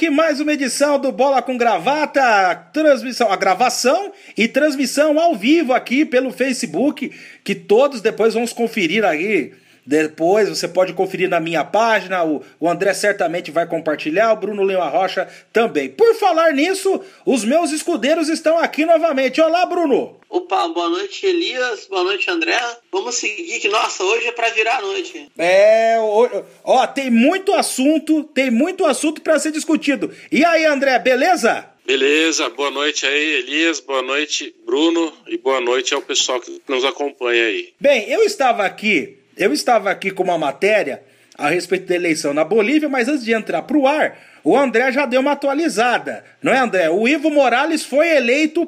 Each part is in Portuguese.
Aqui mais uma edição do Bola com Gravata, transmissão, a gravação e transmissão ao vivo aqui pelo Facebook, que todos depois vamos conferir aí. Depois você pode conferir na minha página, o, o André certamente vai compartilhar, o Bruno Lima Rocha também. Por falar nisso, os meus escudeiros estão aqui novamente. Olá, Bruno! Opa, boa noite, Elias. Boa noite, André. Vamos seguir que, nossa, hoje é para virar a noite. É, ó, tem muito assunto, tem muito assunto para ser discutido. E aí, André, beleza? Beleza, boa noite aí, Elias, boa noite, Bruno, e boa noite ao pessoal que nos acompanha aí. Bem, eu estava aqui, eu estava aqui com uma matéria a respeito da eleição na Bolívia, mas antes de entrar para o ar, o André já deu uma atualizada, não é, André? O Ivo Morales foi eleito,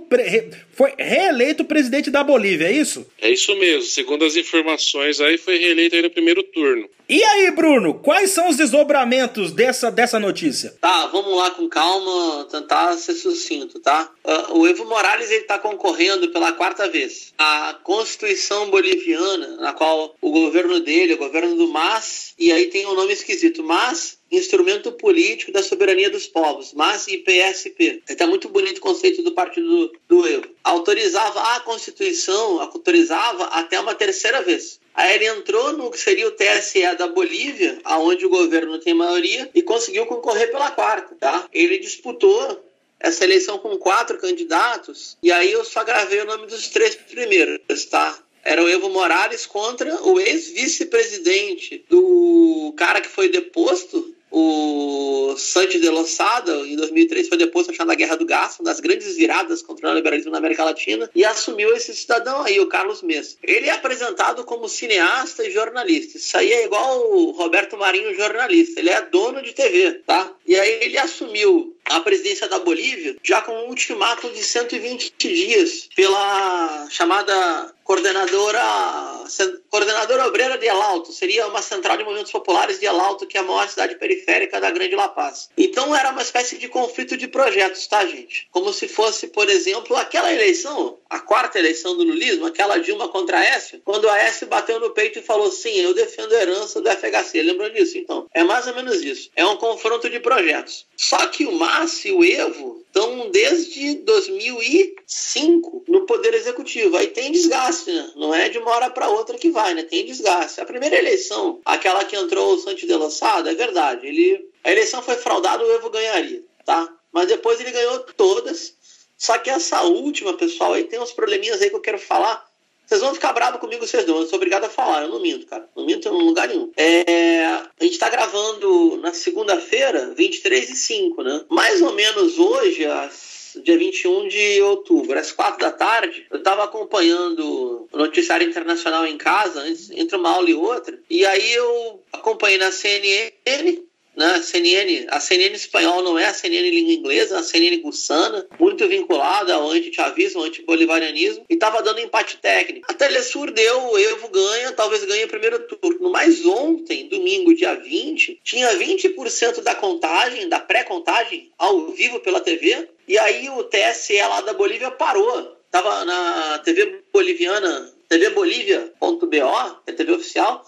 foi reeleito presidente da Bolívia, é isso? É isso mesmo. Segundo as informações aí, foi reeleito aí no primeiro turno. E aí, Bruno, quais são os desdobramentos dessa, dessa notícia? Tá, vamos lá com calma, tentar ser sucinto, tá? Uh, o Evo Morales ele está concorrendo pela quarta vez. A Constituição Boliviana, na qual o governo dele, o governo do MAS, e aí tem um nome esquisito, MAS instrumento político da soberania dos povos, MAS e PSP. Está muito bonito o conceito do partido do, do Evo. Autorizava a Constituição, autorizava até uma terceira vez. Aí ele entrou no que seria o TSE da Bolívia, aonde o governo tem maioria, e conseguiu concorrer pela quarta, tá? Ele disputou essa eleição com quatro candidatos, e aí eu só gravei o nome dos três primeiros, tá? Era o Evo Morales contra o ex-vice-presidente do cara que foi deposto, o Santos de Losada, em 2003, foi deposto achando a Guerra do Gás, uma das grandes viradas contra o liberalismo na América Latina, e assumiu esse cidadão aí, o Carlos Mesa. Ele é apresentado como cineasta e jornalista. Isso aí é igual o Roberto Marinho, jornalista. Ele é dono de TV, tá? E aí ele assumiu a presidência da Bolívia já com um ultimato de 120 dias pela chamada coordenadora coordenadora obreira de El Alto, seria uma central de movimentos populares de El Alto, que é a maior cidade periférica da Grande La Paz. Então era uma espécie de conflito de projetos, tá, gente? Como se fosse, por exemplo, aquela eleição, a quarta eleição do lulismo, aquela Dilma contra a Aécio, quando a Aécio bateu no peito e falou: "Sim, eu defendo a herança do FHC". Lembram disso? Então, é mais ou menos isso. É um confronto de projetos. Só que o Márcio e o Evo estão desde 2005 no Poder Executivo. Aí tem desgaste, né? Não é de uma hora para outra que vai, né? Tem desgaste. A primeira eleição, aquela que entrou o Santos de Lançada, é verdade. Ele, a eleição foi fraudada, o Evo ganharia, tá? Mas depois ele ganhou todas. Só que essa última, pessoal, aí tem uns probleminhas aí que eu quero falar vocês vão ficar bravos comigo, vocês não. Eu sou obrigado a falar. Eu não minto, cara. Não minto em lugar nenhum. É... A gente tá gravando na segunda-feira, 23 e 5, né? Mais ou menos hoje, às dia 21 de outubro, às 4 da tarde, eu estava acompanhando o noticiário internacional em casa, entre uma aula e outra, e aí eu acompanhei na CNN né? CNN, a CNN espanhol não é a CNN língua inglesa, é a CNN gussana, muito vinculada ao anti-chavismo, ao anti-bolivarianismo, e estava dando empate técnico. A Telesur deu, o Evo ganha, talvez ganhe o primeiro turno. Mas ontem, domingo, dia 20, tinha 20% da contagem, da pré-contagem, ao vivo pela TV, e aí o TSE lá da Bolívia parou. Tava na TV boliviana, tvbolívia.bo, que é TV oficial,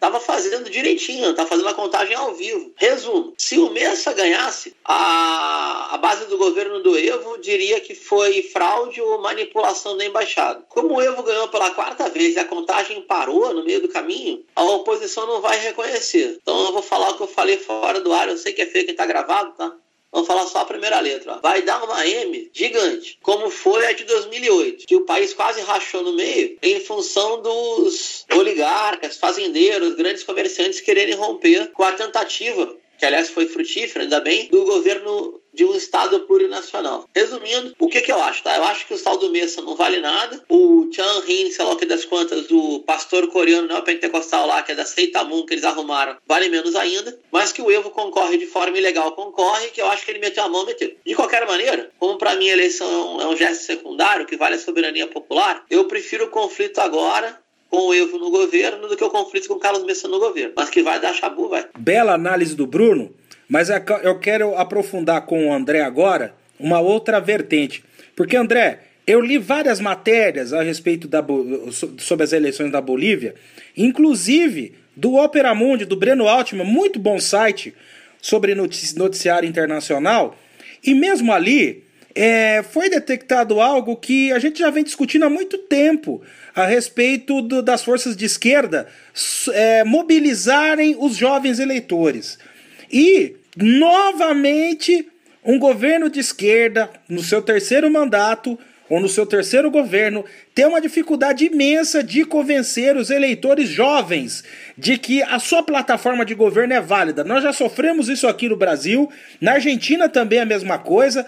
Tava fazendo direitinho, tava fazendo a contagem ao vivo. Resumo: se o Messa ganhasse, a, a base do governo do Evo diria que foi fraude ou manipulação da embaixada. Como o Evo ganhou pela quarta vez e a contagem parou no meio do caminho, a oposição não vai reconhecer. Então eu vou falar o que eu falei fora do ar, eu sei que é feio que tá gravado, tá? Vamos falar só a primeira letra. Ó. Vai dar uma M gigante, como foi a de 2008, que o país quase rachou no meio em função dos oligarcas, fazendeiros, grandes comerciantes quererem romper com a tentativa que aliás foi frutífera, ainda bem, do governo de um Estado plurinacional. Resumindo, o que, que eu acho? Tá? Eu acho que o saldo Messa não vale nada. O Chan Hin, sei lá o que das quantas, o pastor coreano neopentecostal lá, que é da Seitamun, que eles arrumaram, vale menos ainda. Mas que o Evo concorre de forma ilegal, concorre, que eu acho que ele meteu a mão, meteu. De qualquer maneira, como para mim a eleição é um gesto secundário, que vale a soberania popular, eu prefiro o conflito agora com o Evo no governo do que o conflito com o Carlos Messa no governo. Mas que vai dar chabu, vai. Bela análise do Bruno. Mas é eu quero aprofundar com o André agora uma outra vertente. Porque, André, eu li várias matérias a respeito da, sobre as eleições da Bolívia, inclusive do Opera Mundi, do Breno Altman, muito bom site, sobre noticiário internacional, e mesmo ali é, foi detectado algo que a gente já vem discutindo há muito tempo a respeito do, das forças de esquerda é, mobilizarem os jovens eleitores. E, novamente, um governo de esquerda, no seu terceiro mandato, ou no seu terceiro governo, tem uma dificuldade imensa de convencer os eleitores jovens de que a sua plataforma de governo é válida. Nós já sofremos isso aqui no Brasil, na Argentina também é a mesma coisa.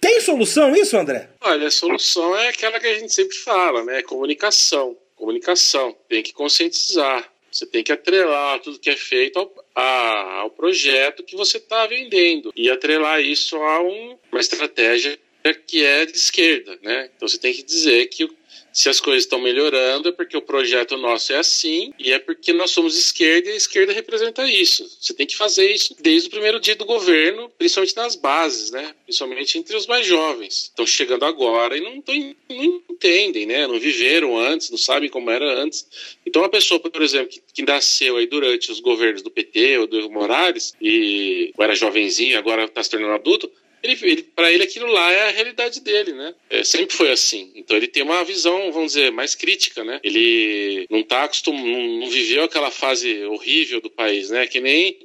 Tem solução isso, André? Olha, a solução é aquela que a gente sempre fala, né? Comunicação. Comunicação. Tem que conscientizar. Você tem que atrelar tudo que é feito ao, a, ao projeto que você está vendendo e atrelar isso a um, uma estratégia que é de esquerda, né? Então você tem que dizer que se as coisas estão melhorando é porque o projeto nosso é assim e é porque nós somos esquerda e a esquerda representa isso. Você tem que fazer isso desde o primeiro dia do governo, principalmente nas bases, né? Principalmente entre os mais jovens. Estão chegando agora e não, não entendem, né? Não viveram antes, não sabem como era antes. Então uma pessoa, por exemplo, que, que nasceu aí durante os governos do PT ou do Evo Morales e era jovenzinho, agora está se tornando adulto, ele, ele para ele aquilo lá é a realidade dele, né? É, sempre foi assim. Então ele tem uma visão, vamos dizer, mais crítica, né? Ele não tá acostumado, não, viveu aquela fase horrível do país, né? Que nem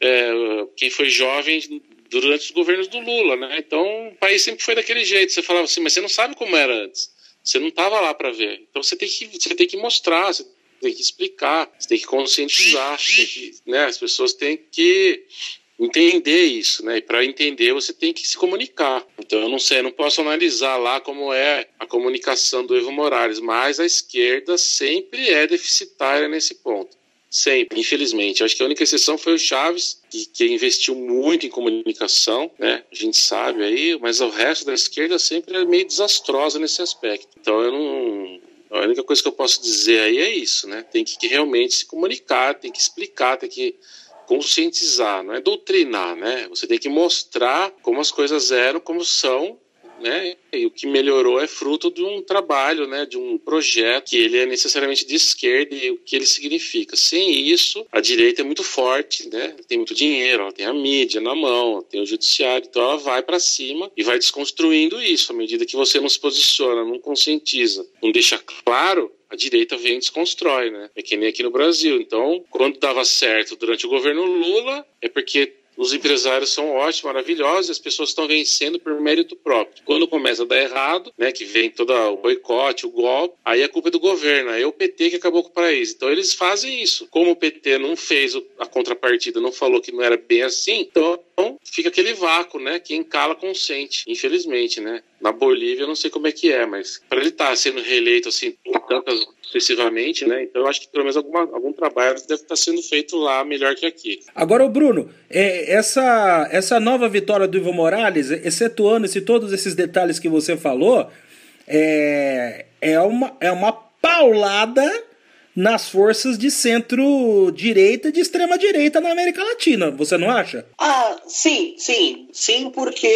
é, quem foi jovem durante os governos do Lula, né? Então o país sempre foi daquele jeito. Você falava assim, mas você não sabe como era antes. Você não estava lá para ver. Então você tem que você tem que mostrar, você tem que explicar, você tem que conscientizar, tem que, né? As pessoas têm que entender isso, né? E para entender você tem que se comunicar. Então eu não sei, eu não posso analisar lá como é a comunicação do Evo Morales, mas a esquerda sempre é deficitária nesse ponto. Sempre, infelizmente. Acho que a única exceção foi o Chaves, que, que, investiu muito em comunicação, né? A gente sabe aí, mas o resto da esquerda sempre é meio desastrosa nesse aspecto. Então eu não. A única coisa que eu posso dizer aí é isso, né? Tem que realmente se comunicar, tem que explicar, tem que conscientizar, não é doutrinar, né? Você tem que mostrar como as coisas eram, como são, né? E o que melhorou é fruto de um trabalho, né? De um projeto que ele é necessariamente de esquerda e o que ele significa. Sem isso, a direita é muito forte, né? Tem muito dinheiro, ela tem a mídia na mão, tem o judiciário, então ela vai para cima e vai desconstruindo isso à medida que você não se posiciona, não conscientiza, não deixa claro a direita vem e desconstrói, né? É que nem aqui no Brasil. Então, quando dava certo durante o governo Lula, é porque os empresários são ótimos, maravilhosos, e as pessoas estão vencendo por mérito próprio. Quando começa a dar errado, né, que vem todo o boicote, o golpe, aí a culpa é do governo, aí é o PT que acabou com o país. Então eles fazem isso. Como o PT não fez a contrapartida, não falou que não era bem assim, então fica aquele vácuo, né? Quem cala consente, infelizmente, né? Na Bolívia eu não sei como é que é, mas para ele estar tá sendo reeleito assim tantas sucessivamente, né? Então eu acho que pelo menos alguma, algum trabalho deve estar tá sendo feito lá melhor que aqui. Agora, o Bruno, é, essa, essa nova vitória do Ivo Morales, excetuando esse, todos esses detalhes que você falou, é, é, uma, é uma paulada nas forças de centro-direita e de extrema-direita na América Latina, você não acha? Ah, sim, sim. Sim, porque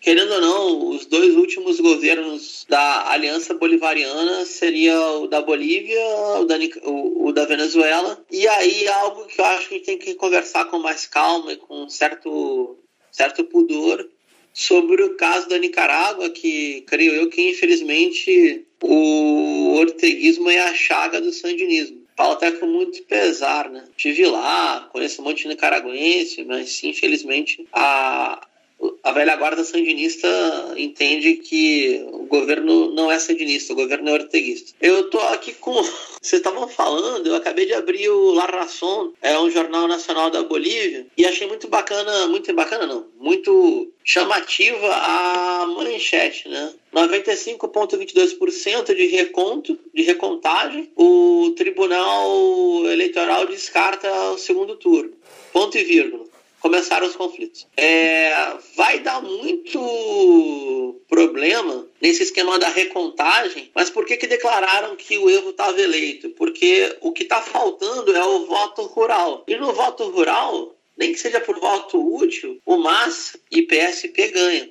querendo ou não, os dois últimos governos da Aliança Bolivariana seria o da Bolívia, o da, o, da Venezuela. E aí algo que eu acho que tem que conversar com mais calma e com certo, certo pudor sobre o caso da Nicarágua, que creio eu que infelizmente o orteguismo é a chaga do sandinismo. Falo até com muito pesar, né? Estive lá, conheço um monte de nicaragüense, mas infelizmente a, a velha guarda sandinista entende que o governo não é sandinista, o governo é orteguista. Eu tô aqui com. Vocês estavam falando, eu acabei de abrir o La Razón, é um jornal nacional da Bolívia, e achei muito bacana, muito bacana não, muito chamativa a manchete, né? 95,22% de reconto, de recontagem, o Tribunal Eleitoral descarta o segundo turno. Ponto e vírgula começaram os conflitos. É, vai dar muito problema nesse esquema da recontagem, mas por que, que declararam que o Evo estava eleito? Porque o que está faltando é o voto rural. E no voto rural, nem que seja por voto útil, o MAS e PSP ganham.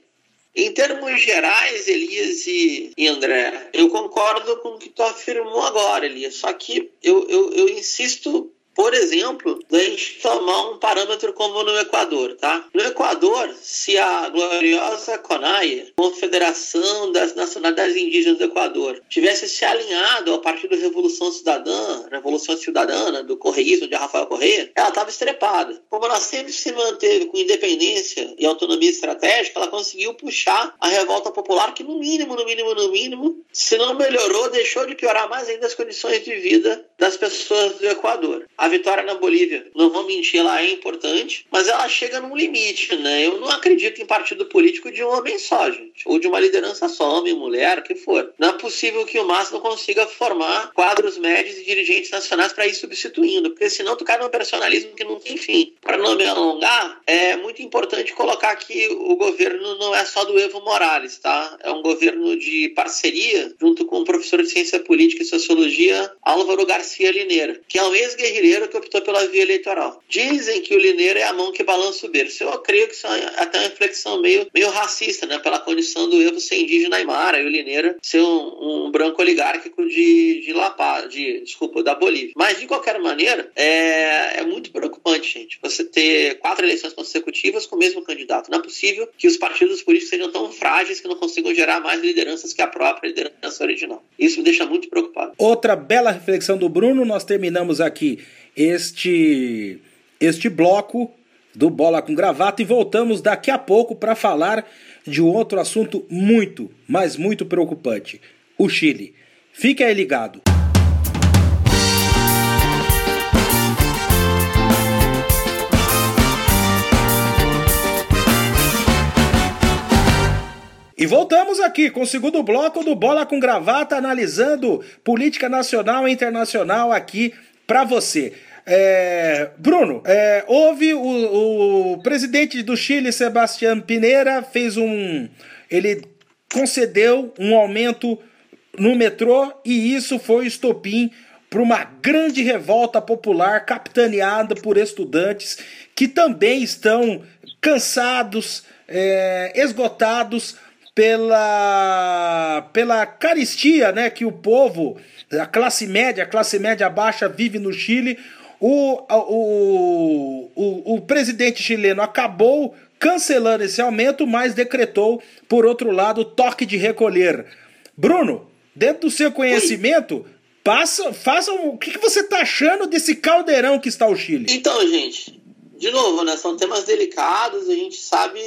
Em termos gerais, Elias e, André, eu concordo com o que tu afirmou agora, Elias. Só que eu, eu, eu insisto por exemplo, da gente tomar um parâmetro como no Equador, tá? No Equador, se a gloriosa CONAIE, Confederação das Nacionalidades Indígenas do Equador, tivesse se alinhado ao Partido Revolução Cidadã, Revolução Cidadana, do correísmo de Rafael Correia, ela estava estrepada. Como ela sempre se manteve com independência e autonomia estratégica, ela conseguiu puxar a revolta popular que, no mínimo, no mínimo, no mínimo, se não melhorou, deixou de piorar mais ainda as condições de vida das pessoas do Equador. A vitória na Bolívia, não vou mentir, ela é importante, mas ela chega num limite, né? Eu não acredito em partido político de um homem só, gente, ou de uma liderança só, homem, mulher, o que for. Não é possível que o MAS não consiga formar quadros médios e dirigentes nacionais para ir substituindo, porque senão tu cai num personalismo que não tem fim. Para não me alongar, é muito importante colocar que o governo não é só do Evo Morales, tá? É um governo de parceria junto com o professor de Ciência Política e Sociologia Álvaro Garcia Lineira, que é um ex-guerrilheiro que optou pela via eleitoral. Dizem que o Lineira é a mão que balança o berço. Eu creio que isso é até uma reflexão meio, meio racista, né? Pela condição do Evo ser indígena Aymara e o Lineira ser um, um branco oligárquico de, de La Paz, de, desculpa, da Bolívia. Mas, de qualquer maneira, é, é muito preocupante, gente, você ter quatro eleições consecutivas com o mesmo candidato. Não é possível que os partidos políticos sejam tão frágeis que não consigam gerar mais lideranças que a própria liderança original. Isso me deixa muito preocupado. Outra bela reflexão do Bruno, nós terminamos aqui este, este bloco do Bola com Gravata e voltamos daqui a pouco para falar de um outro assunto muito, mas muito preocupante: o Chile. Fique aí ligado. E voltamos aqui com o segundo bloco do Bola com Gravata, analisando política nacional e internacional aqui para você. É, Bruno, é, houve o, o, presidente do Chile, Sebastião Pineira, fez um. Ele concedeu um aumento no metrô e isso foi estopim para uma grande revolta popular capitaneada por estudantes que também estão cansados, é, esgotados pela, pela caristia né, que o povo, a classe média, a classe média baixa vive no Chile. O, o, o, o presidente chileno acabou cancelando esse aumento, mas decretou, por outro lado, toque de recolher. Bruno, dentro do seu conhecimento, passa, faça o que, que você está achando desse caldeirão que está o Chile? Então, gente, de novo, né, são temas delicados, a gente sabe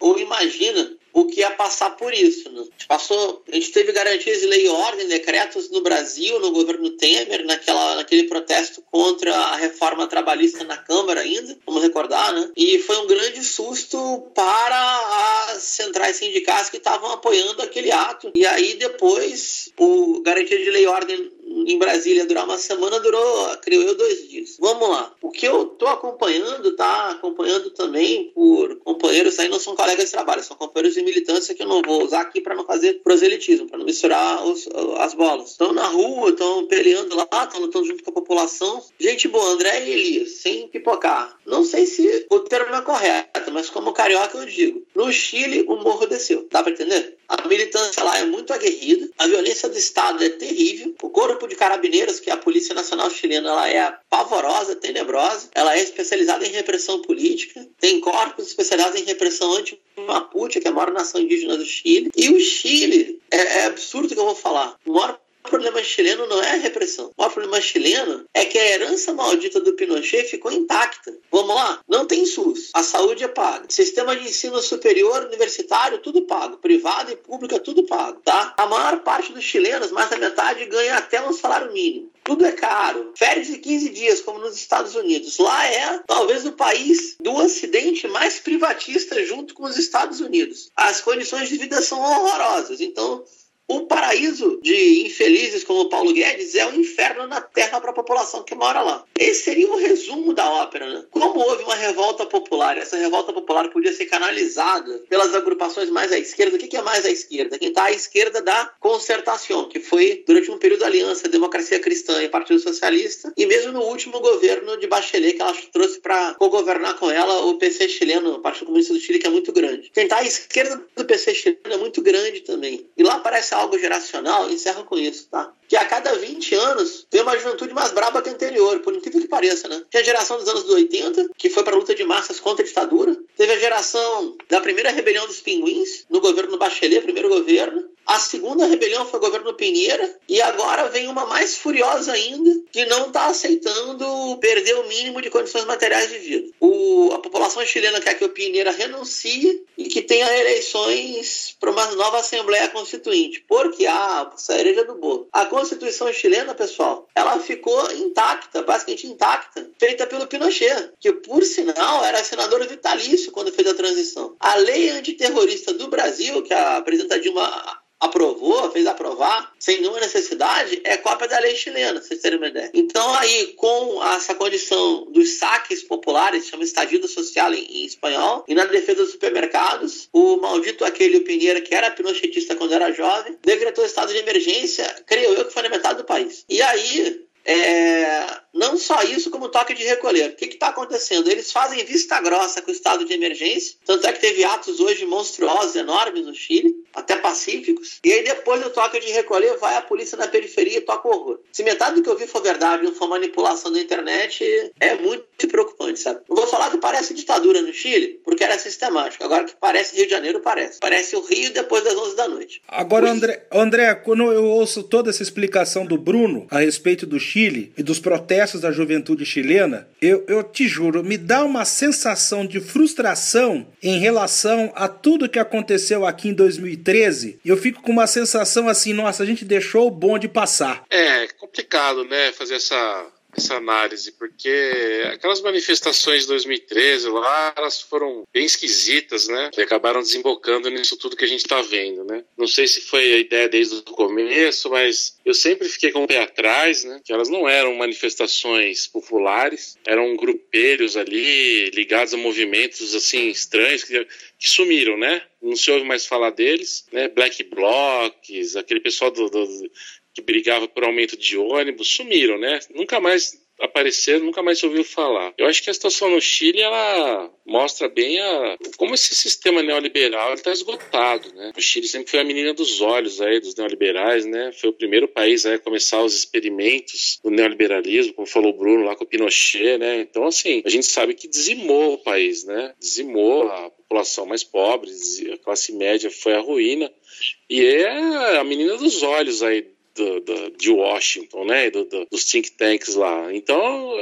ou imagina o que ia passar por isso. Né? A, gente passou, a gente teve garantias de lei e ordem, decretos no Brasil, no governo Temer, naquela, naquele protesto contra a reforma trabalhista na Câmara ainda, vamos recordar, né? E foi um grande susto para as centrais sindicais que estavam apoiando aquele ato. E aí depois, o garantia de lei e ordem em Brasília durar uma semana, durou, creio eu, dois dias. Vamos lá. O que eu tô acompanhando, tá? Acompanhando também por companheiros aí, não são colegas de trabalho, são companheiros de militância que eu não vou usar aqui para não fazer proselitismo, para não misturar os, as bolas. Estão na rua, estão peleando lá, estão lutando junto com a população. Gente boa, André e Elias, sem pipocar. Não sei se o termo é correto, mas como carioca eu digo. No Chile, o morro desceu. Dá para entender? A militância lá é muito aguerrida, a violência do Estado é terrível, o corpo de carabineiros, que é a Polícia Nacional Chilena, ela é pavorosa, tenebrosa, ela é especializada em repressão política, tem corpos especializados em repressão anti-mapuche, que é a maior nação indígena do Chile, e o Chile, é, é absurdo que eu vou falar, o maior o problema chileno não é a repressão. O problema chileno é que a herança maldita do Pinochet ficou intacta. Vamos lá? Não tem SUS. A saúde é paga. Sistema de ensino superior, universitário, tudo pago. Privado e público é tudo pago, tá? A maior parte dos chilenos, mais da metade, ganha até um salário mínimo. Tudo é caro. Férias de 15 dias, como nos Estados Unidos. Lá é talvez o país do Ocidente mais privatista junto com os Estados Unidos. As condições de vida são horrorosas. Então, o paraíso de infelizes como Paulo Guedes é o um inferno na terra para a população que mora lá. Esse seria o resumo da ópera, né? Como houve uma revolta popular, essa revolta popular podia ser canalizada pelas agrupações mais à esquerda. O que é mais à esquerda? Quem está à esquerda da concertação, que foi durante um período aliança Democracia Cristã e Partido Socialista, e mesmo no último governo de Bachelet, que ela trouxe para co-governar com ela o PC chileno, o Partido Comunista do Chile, que é muito grande. Quem está à esquerda do PC chileno é muito grande também. E lá aparece algo geracional, encerro com isso, tá? Que a cada 20 anos tem uma juventude mais braba que a anterior, por incrível que pareça, né? Tinha a geração dos anos 80, que foi para a luta de massas contra a ditadura. Teve a geração da primeira rebelião dos pinguins, no governo Bachelet, primeiro governo. A segunda rebelião foi o governo Pinheira. E agora vem uma mais furiosa ainda, que não está aceitando perder o mínimo de condições materiais de vida. O, a população chilena quer que o Pinheira renuncie e que tenha eleições para uma nova Assembleia Constituinte. Porque a ah, cereja do bolo. A Constituição chilena, pessoal, ela ficou intacta, basicamente intacta, feita pelo Pinochet, que por sinal era senador vitalício quando fez a transição. A lei antiterrorista do Brasil, que a presidenta Dilma aprovou, fez aprovar, sem nenhuma necessidade, é cópia da lei chilena, vocês terem uma ideia. Então, aí, com essa condição dos saques populares, chama estadio social em, em, espanhol, e na defesa dos supermercados, o maldito aquele Pinheiro, que era pinochetista quando era jovem, decretou estado de emergência, creio eu que foi na metade do país. E aí, é, não só isso, como toque de recolher. O que está acontecendo? Eles fazem vista grossa com o estado de emergência, tanto é que teve atos hoje monstruosos, enormes no Chile, até pacíficos, e aí depois do toque de recolher vai a polícia na periferia e toca horror. Se metade do que eu vi for verdade não for manipulação da internet, é muito preocupante, sabe? Não vou falar que parece ditadura no Chile, porque era sistemático. Agora que parece Rio de Janeiro, parece. Parece o Rio depois das 11 da noite. Agora, André, André, quando eu ouço toda essa explicação do Bruno a respeito do Chile e dos protestos da juventude chilena, eu, eu te juro, me dá uma sensação de frustração em relação a tudo que aconteceu aqui em 2013. Eu fico com uma sensação assim, nossa, a gente deixou o bonde passar. É complicado, né, fazer essa essa análise, porque aquelas manifestações de 2013 lá, elas foram bem esquisitas, né? E acabaram desembocando nisso tudo que a gente está vendo, né? Não sei se foi a ideia desde o começo, mas eu sempre fiquei com o pé atrás, né? Que elas não eram manifestações populares, eram grupelhos ali ligados a movimentos assim estranhos que, que sumiram, né? Não se ouve mais falar deles, né? Black Blocs, aquele pessoal do, do que brigava por aumento de ônibus sumiram, né? Nunca mais apareceram, nunca mais ouviu falar. Eu acho que a situação no Chile ela mostra bem a, como esse sistema neoliberal está esgotado, né? O Chile sempre foi a menina dos olhos aí dos neoliberais, né? Foi o primeiro país a começar os experimentos do neoliberalismo, como falou o Bruno lá com o Pinochet, né? Então assim, a gente sabe que dizimou o país, né? Dizimou a população mais pobre, a classe média foi a ruína e é a menina dos olhos aí do, do, de Washington, né, do, dos think tanks lá. Então,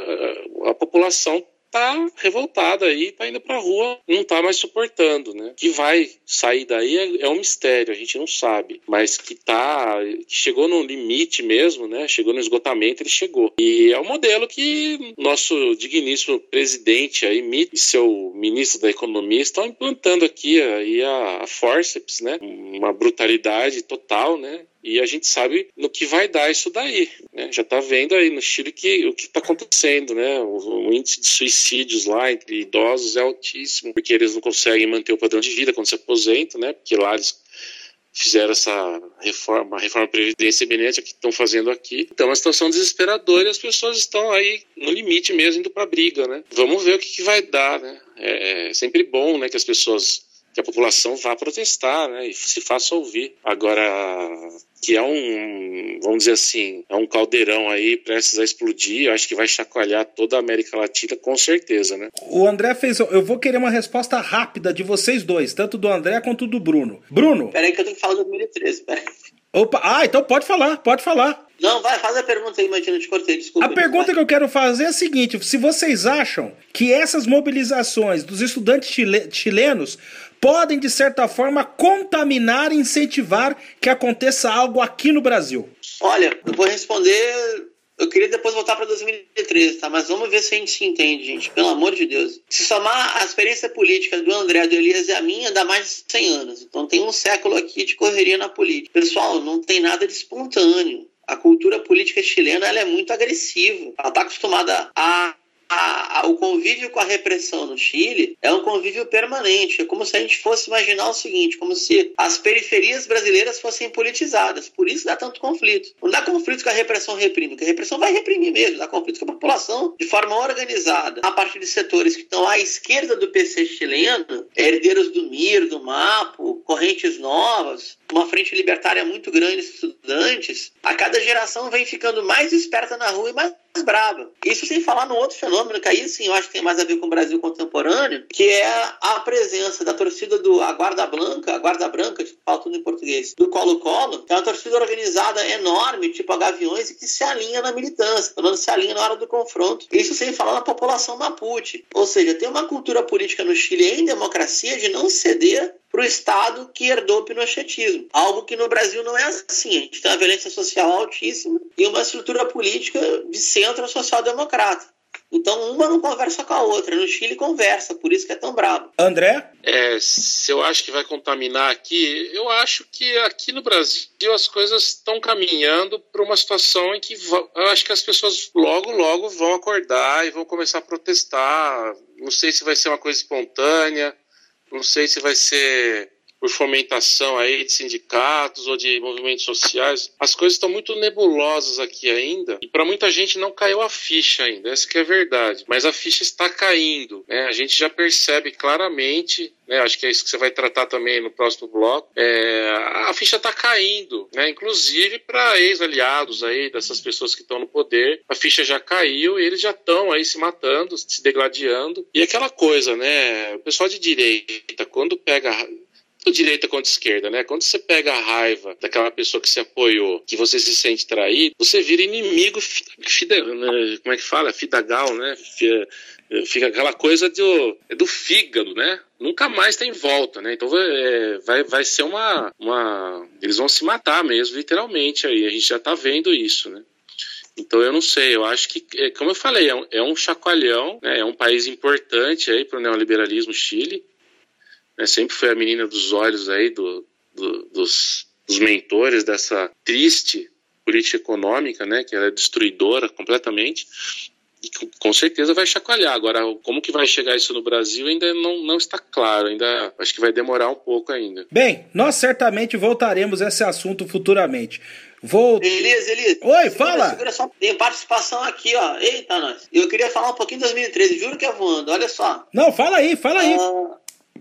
a população tá revoltada aí, tá indo pra rua, não tá mais suportando, né? Que vai sair daí é, é, um mistério, a gente não sabe, mas que tá, chegou no limite mesmo, né? Chegou no esgotamento, ele chegou. E é um modelo que nosso digníssimo presidente aí, e seu ministro da economia estão implantando aqui aí a, a forceps, né? Uma brutalidade total, né? E a gente sabe no que vai dar isso daí. Né? Já está vendo aí no Chile que, o que está acontecendo. Né? O, o, índice de suicídios lá entre idosos é altíssimo, porque eles não conseguem manter o padrão de vida quando se aposentam, né? porque lá eles fizeram essa reforma, a reforma previdência semelhante que estão fazendo aqui. Então, é uma situação desesperadora e as pessoas estão aí no limite mesmo, indo para a briga, né? Vamos ver o que, que vai dar, né? É, é sempre bom, né, que as pessoas que a população vá protestar, né, e se faça ouvir. Agora, que é um, vamos dizer assim, é um caldeirão aí prestes a explodir, eu acho que vai chacoalhar toda a América Latina com certeza, né? O André fez, eu vou querer uma resposta rápida de vocês dois, tanto do André quanto do Bruno. Bruno? Peraí que eu tenho que falar de 2013, peraí. Opa, ah, então pode falar, pode falar. Não, vai, faz a pergunta aí, imagina, te cortei, desculpa. A pergunta vai. que eu quero fazer é a seguinte: se vocês acham que essas mobilizações dos estudantes chile chilenos podem, de certa forma, contaminar e incentivar que aconteça algo aqui no Brasil? Olha, eu vou responder. Eu queria depois voltar para 2013, tá? Mas vamos ver se a gente se entende, gente. Pelo amor de Deus. Se somar a experiência política do André, do Elias e a minha, dá mais de 100 anos. Então tem um século aqui de correria na política. Pessoal, não tem nada de espontâneo. A cultura política chilena ela é muito agressiva. Ela está acostumada a a, a, o convívio com a repressão no Chile é um convívio permanente. É como se a gente fosse imaginar o seguinte: como se as periferias brasileiras fossem politizadas. Por isso dá tanto conflito. Não dá conflito que a repressão reprime, porque a repressão vai reprimir mesmo. Dá conflito com a população de forma organizada, a partir de setores que estão à esquerda do PC chileno, herdeiros do MIR, do MAPO, correntes novas, uma frente libertária muito grande de estudantes, a cada geração vem ficando mais esperta na rua e mais brava. Isso sem falar no outro fenômeno, que aí sim eu acho que tem mais a ver com o Brasil contemporâneo, que é a presença da torcida do a Guarda Branca, a Guarda Branca, tipo, falo tudo em português, do Colo-Colo, que é uma torcida organizada enorme, tipo a Gaviões, e que se alinha na militância, menos se alinha na hora do confronto. Isso sem falar na população mapuche. Ou seja, tem uma cultura política no Chile em democracia de não ceder para o Estado que herdou o pinochetismo. Algo que no Brasil não é assim. A gente tem uma violência social altíssima e uma estrutura política de centro social-democrata. Então uma não conversa com a outra. No Chile conversa, por isso que é tão brabo. André? É, se eu acho que vai contaminar aqui, eu acho que aqui no Brasil as coisas estão caminhando para uma situação em que eu acho que as pessoas logo, logo vão acordar e vão começar a protestar. Não sei se vai ser uma coisa espontânea, não sei se vai ser por fomentação aí de sindicatos ou de movimentos sociais. As coisas estão muito nebulosas aqui ainda e para muita gente não caiu a ficha ainda, essa que é a verdade. Mas a ficha está caindo, né? A gente já percebe claramente, né? Acho que é isso que você vai tratar também no próximo bloco. É, a ficha está caindo, né? Inclusive para ex-aliados aí dessas pessoas que estão no poder, a ficha já caiu e eles já estão aí se matando, se degladiando. E aquela coisa, né? O pessoal de direita, quando pega direita quanto esquerda, né? Quando você pega a raiva daquela pessoa que se apoiou, que você se sente traído, você vira inimigo, fida, né? como é que fala? Fidagal, né? Fica aquela coisa do, é do fígado, né? Nunca mais tem volta, né? Então é, vai, vai ser uma, uma. Eles vão se matar mesmo, literalmente aí. A gente já tá vendo isso, né? Então eu não sei, eu acho que, é, como eu falei, é um, é um chacoalhão, né? é um país importante aí para o neoliberalismo Chile, né, sempre foi a menina dos olhos aí do, do, dos, dos mentores dessa triste política econômica, né, que ela é destruidora completamente, e com certeza vai chacoalhar. Agora, como que vai chegar isso no Brasil ainda não, não está claro, ainda acho que vai demorar um pouco ainda. Bem, nós certamente voltaremos a esse assunto futuramente. Vou. Elias, Elias. Oi, segura, fala. Segura só. Tem participação aqui, ó. Eita, nós. Eu queria falar um pouquinho de 2013, juro que é voando, olha só. Não, fala aí, fala aí. Uh,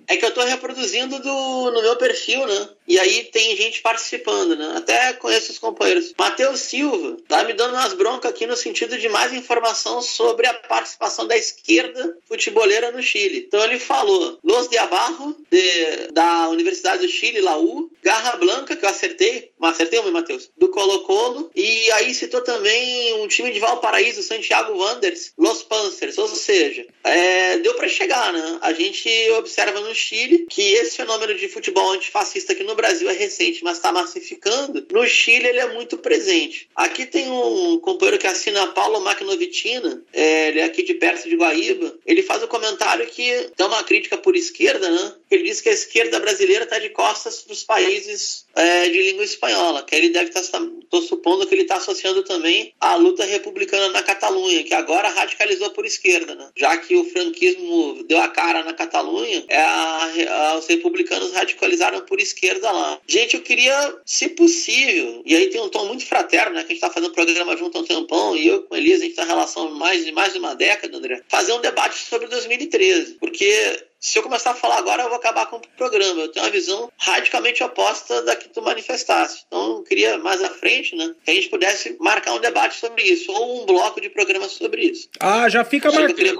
é que eu tô reproduzindo do, no meu perfil, né? E aí tem gente participando, né? Até conheço os companheiros. Matheus Silva tá me dando umas broncas aqui no sentido de mais informação sobre a participação da esquerda futeboleira no Chile. Então ele falou Los de Abarro, de, da Universidade do Chile, Laú, Garra Blanca, que eu acertei, acertei o Matheus, do Colo-Colo, e aí citou também um time de Valparaíso, Santiago Wanderers, Los Panthers, ou seja, é, deu para chegar, né? A gente observa no Chile que esse fenômeno de futebol antifascista aqui no Brasil é recente, mas está massificando. No Chile ele é muito presente. Aqui tem um companheiro que assina Paulo Macnovitina, é, ele é aqui de perto de Guaíba. Ele faz o um comentário que dá uma crítica por esquerda, né? Ele diz que a esquerda brasileira está de costas para os países é, de língua espanhola, que ele deve estar, tá, estou supondo que ele está associando também à luta republicana na Catalunha, que agora radicalizou por esquerda, né? Já que o franquismo deu a cara na Catalunha, é a, a, os republicanos radicalizaram por esquerda lá. Gente, eu queria, se possível, e aí tem um tom muito fraterno, né? Que a gente está fazendo programa junto há um tempão, e eu com a Elisa, a gente está em relação mais de mais de uma década, André, fazer um debate sobre 2013, porque se eu começar a falar agora, eu vou acabar com o programa. Eu tenho uma visão radicalmente oposta da que tu manifestaste. Então, eu queria mais à frente, né, que a gente pudesse marcar um debate sobre isso, ou um bloco de programa sobre isso. Ah, já fica marcado.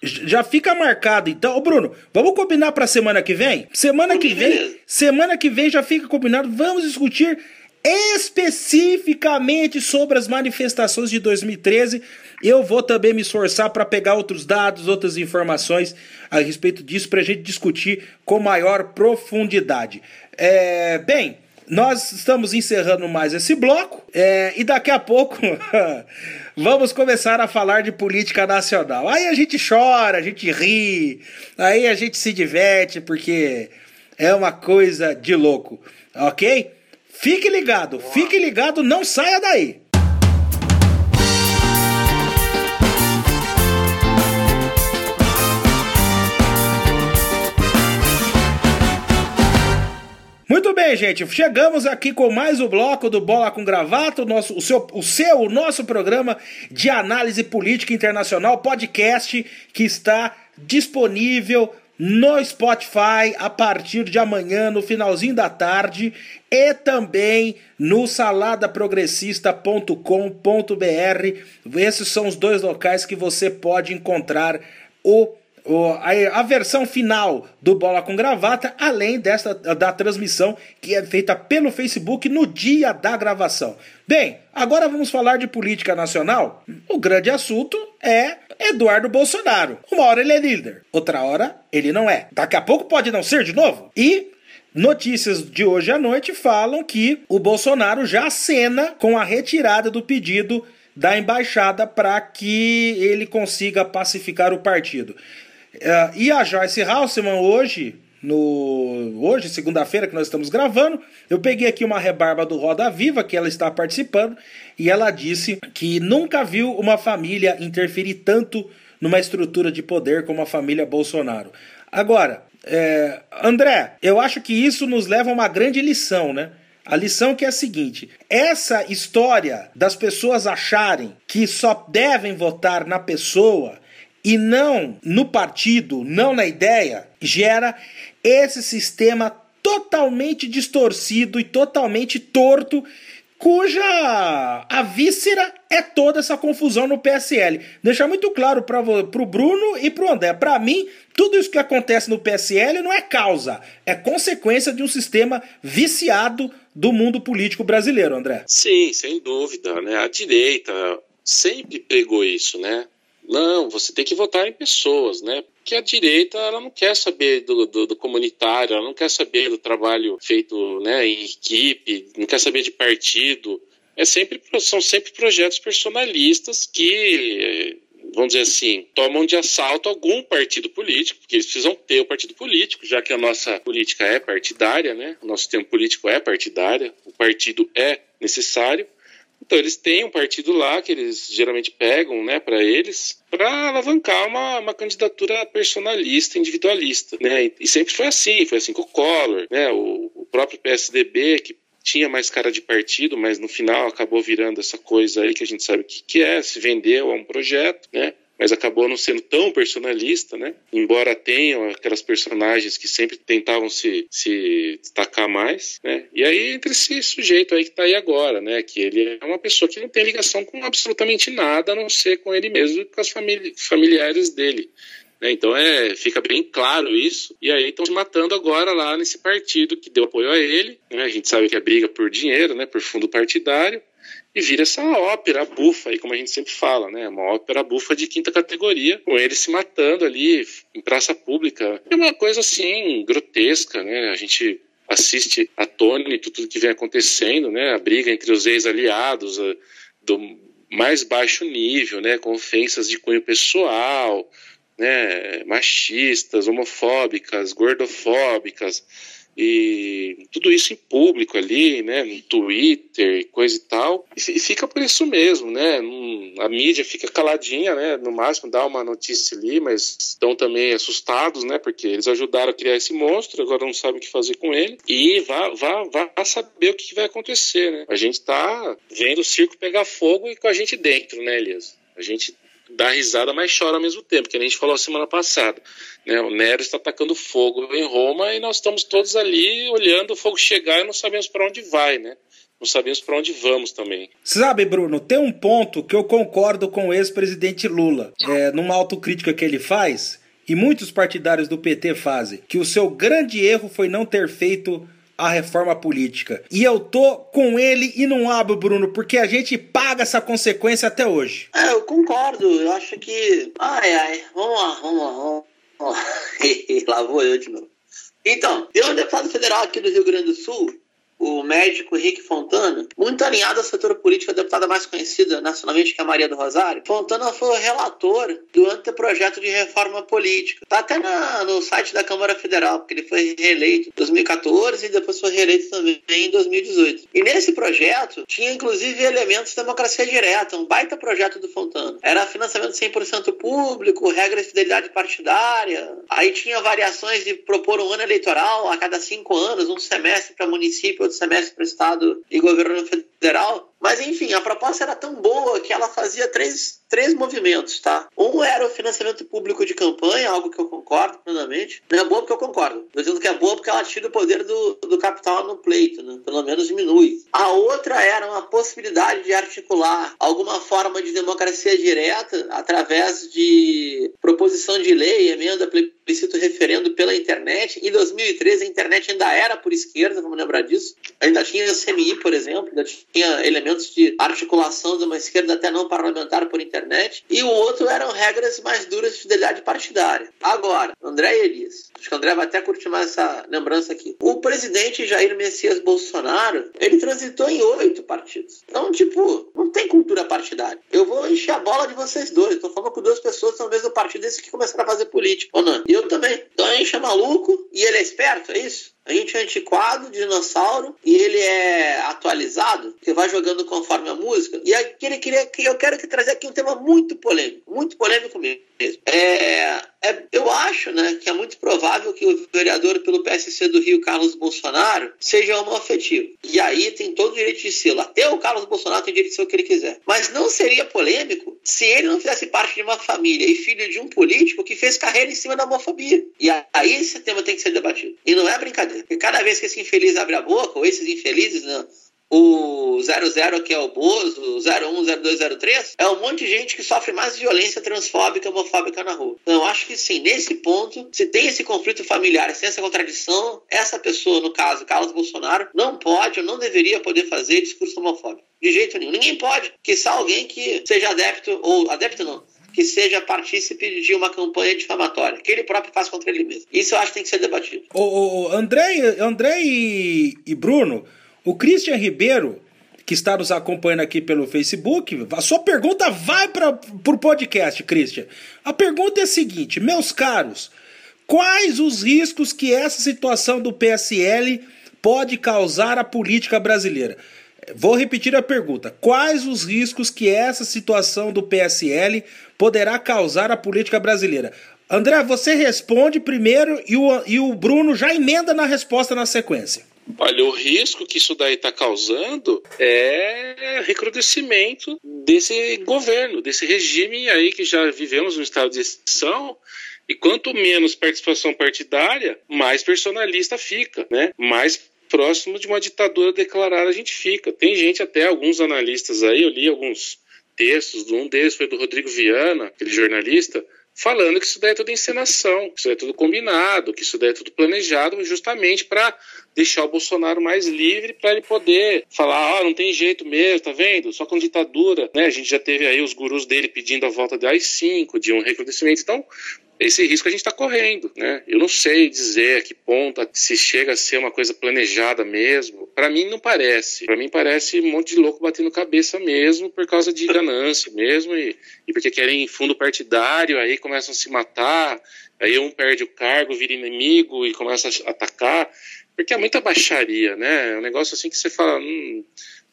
Já fica marcado. Então, Ô, Bruno, vamos combinar para semana que vem? Semana que vem, beleza. semana que vem já fica combinado. Vamos discutir especificamente sobre as manifestações de 2013 eu vou também me esforçar para pegar outros dados, outras informações a respeito disso para a gente discutir com maior profundidade. É, bem, nós estamos encerrando mais esse bloco é, e daqui a pouco vamos começar a falar de política nacional. Aí a gente chora, a gente ri, aí a gente se diverte porque é uma coisa de louco, ok? Fique ligado, fique ligado, não saia daí. Muito bem, gente. Chegamos aqui com mais o bloco do Bola com Gravata, o, nosso, o, seu, o seu, o nosso programa de análise política internacional, podcast que está disponível no Spotify a partir de amanhã, no finalzinho da tarde, e também no saladaprogressista.com.br. Esses são os dois locais que você pode encontrar o a, versão final do Bola com Gravata, além desta da transmissão que é feita pelo Facebook no dia da gravação. Bem, agora vamos falar de política nacional. O grande assunto é Eduardo Bolsonaro. Uma hora ele é líder, outra hora ele não é. Daqui a pouco pode não ser de novo. E Notícias de hoje à noite falam que o Bolsonaro já acena com a retirada do pedido da embaixada para que ele consiga pacificar o partido. Uh, e a Joyce Halseman hoje, no hoje, segunda-feira que nós estamos gravando, eu peguei aqui uma rebarba do Roda Viva que ela está participando e ela disse que nunca viu uma família interferir tanto numa estrutura de poder como a família Bolsonaro. Agora, é, André, eu acho que isso nos leva a uma grande lição, né? A lição que é a seguinte: essa história das pessoas acharem que só devem votar na pessoa e não no partido, não na ideia, gera esse sistema totalmente distorcido e totalmente torto, cuja a víscera é toda essa confusão no PSL. Deixar muito claro para o Bruno e para o André. Para mim, tudo isso que acontece no PSL não é causa, é consequência de um sistema viciado do mundo político brasileiro, André. Sim, sem dúvida. Né? A direita sempre pegou isso, né? Não, você tem que votar em pessoas, né? Porque a direita ela não quer saber do, do, do, comunitário, ela não quer saber do trabalho feito né, em equipe, não quer saber de partido. É sempre, são sempre projetos personalistas que, vamos dizer assim, tomam de assalto algum partido político, porque eles precisam ter o partido político, já que a nossa política é partidária, né? O nosso sistema político é partidário, o partido é necessário. Então eles têm um partido lá que eles geralmente pegam, né, para eles, para alavancar uma, uma candidatura personalista, individualista, né? E sempre foi assim, foi assim com o Collor, né? O, o próprio PSDB que tinha mais cara de partido, mas no final acabou virando essa coisa aí que a gente sabe o que, que é, se vendeu a um projeto, né? Mas acabou não sendo tão personalista, né? Embora tenham aquelas personagens que sempre tentavam se, se destacar mais, né? E aí entre esse sujeito aí que está aí agora, né? Que ele é uma pessoa que não tem ligação com absolutamente nada, a não ser com ele mesmo e com as famili familiares dele. Né? Então é, fica bem claro isso. E aí estão se matando agora lá nesse partido que deu apoio a ele. Né? A gente sabe que é briga por dinheiro, né? por fundo partidário e vira essa ópera bufa aí, como a gente sempre fala, né? Uma ópera bufa de quinta categoria, com ele se matando ali em praça pública. É uma coisa assim grotesca, né? A gente assiste atônito tudo que vem acontecendo, né? A briga entre os ex-aliados do mais baixo nível, né? Com ofensas de cunho pessoal, né? Machistas, homofóbicas, gordofóbicas e tudo isso em público ali, né, no Twitter, coisa e tal, e, fica por isso mesmo, né, a mídia fica caladinha, né, no máximo dá uma notícia ali, mas estão também assustados, né, porque eles ajudaram a criar esse monstro, agora não sabem o que fazer com ele, e vá, vá, vá saber o que vai acontecer, né, a gente tá vendo o circo pegar fogo e com a gente dentro, né, Elias, a gente dá risada, mas chora ao mesmo tempo, que a gente falou semana passada. Né? O Nero está atacando fogo em Roma e nós estamos todos ali olhando o fogo chegar e não sabemos para onde vai, né? Não sabemos para onde vamos também. Sabe, Bruno, tem um ponto que eu concordo com o ex-presidente Lula. É, numa autocrítica que ele faz, e muitos partidários do PT fazem, que o seu grande erro foi não ter feito a reforma política. E eu tô com ele e não abro, Bruno, porque a gente paga essa consequência até hoje. É, eu concordo. Eu acho que. Ai, ai. Vamos lá, vamos lá, vamos lá. lá vou eu de novo. Então, um deputado federal aqui do Rio Grande do Sul o médico Rick Fontana, muito alinhado à setor política, a deputada mais conhecida nacionalmente, que é Maria do Rosário. Fontana foi o relator do anteprojeto de reforma política. Está até na, no site da Câmara Federal, porque ele foi reeleito em 2014 e depois foi reeleito também em 2018. E nesse projeto tinha inclusive elementos de democracia direta, um baita projeto do Fontana. Era financiamento 100% público, regra de fidelidade partidária. Aí tinha variações de propor um ano eleitoral a cada cinco anos, um semestre para município outro semestre para o Estado e governo federal. Mas enfim, a proposta era tão boa que ela fazia três, três movimentos, tá? Um era o financiamento público de campanha, algo que eu concordo plenamente. Não é boa porque eu concordo. Estou dizendo que é boa porque ela tira o poder do, do capital no pleito, né? pelo menos diminui. A outra era uma possibilidade de articular alguma forma de democracia direta através de proposição de lei, emenda, plebiscito, referendo pela internet. Em 2013 a internet ainda era por esquerda, vamos lembrar disso. Ainda tinha CMI, por exemplo, ainda tinha elementos de articulação de uma esquerda até não parlamentar por internet. E o outro eram regras mais duras de fidelidade partidária. Agora, André Elias, acho que o André vai até curtir mais essa lembrança aqui. O presidente Jair Messias Bolsonaro, ele transitou em oito partidos. Então, tipo, não tem cultura partidária. Eu vou encher a bola de vocês dois. Estou falando com duas pessoas que são mesmo partido esse que começaram a fazer política. Ou não? E eu também. Então é maluco e ele é esperto, é isso? A gente é antiquado, dinossauro, e ele é atualizado, que vai jogando conforme a música. E aqui ele queria que eu quero que trazer aqui um tema muito polêmico, muito polêmico mesmo. É, é, eu acho né, que é muito provável que o vereador pelo PSC do Rio, Carlos Bolsonaro, seja homoafetivo. E aí tem todo o direito de ser. Até o Carlos Bolsonaro tem direito de ser o que ele quiser. Mas não seria polêmico se ele não fizesse parte de uma família e filho de um político que fez carreira em cima da homofobia. E aí esse tema tem que ser debatido. E não é brincadeira. Porque cada vez que esse infeliz abre a boca, ou esses infelizes, né, o 00 que é o Bozo, o 01, 02, 03, é um monte de gente que sofre mais violência transfóbica, homofóbica na rua. Então, eu acho que sim, nesse ponto, se tem esse conflito familiar, se tem essa contradição, essa pessoa, no caso, Carlos Bolsonaro, não pode ou não deveria poder fazer discurso homofóbico. De jeito nenhum. Ninguém pode, que só alguém que seja adepto, ou adepto não, que seja partícipe de uma campanha difamatória, que ele próprio faz contra ele mesmo. Isso eu acho que tem que ser debatido. O, o André, André e, e Bruno, o Christian Ribeiro, que está nos acompanhando aqui pelo Facebook, a sua pergunta vai para o podcast, Christian. A pergunta é a seguinte, meus caros, quais os riscos que essa situação do PSL pode causar à política brasileira? Vou repetir a pergunta. Quais os riscos que essa situação do PSL poderá causar à política brasileira? André, você responde primeiro e o, e o Bruno já emenda na resposta na sequência. Olha, o risco que isso daí está causando é recrudescimento desse governo, desse regime aí que já vivemos no estado de exceção. E quanto menos participação partidária, mais personalista fica, né? Mais próximo de uma ditadura declarada a gente fica. Tem gente, até alguns analistas aí, eu li alguns textos, um deles foi do Rodrigo Viana, aquele jornalista, falando que isso daí é tudo encenação, que isso daí é tudo combinado, que isso daí é tudo planejado justamente para deixar o Bolsonaro mais livre para ele poder falar, ah, não tem jeito mesmo, tá vendo? Só com ditadura, né? A gente já teve aí os gurus dele pedindo a volta de AI-5, de um recrudescimento. Então, esse risco a gente está correndo, né? Eu não sei dizer a que ponto se chega a ser uma coisa planejada mesmo. Para mim não parece. Para mim parece um monte de louco batendo cabeça mesmo por causa de ganância mesmo e, e porque querem fundo partidário, aí começam a se matar, aí um perde o cargo, vira inimigo e começa a atacar, porque é muita baixaria, né? É um negócio assim que você fala, hum,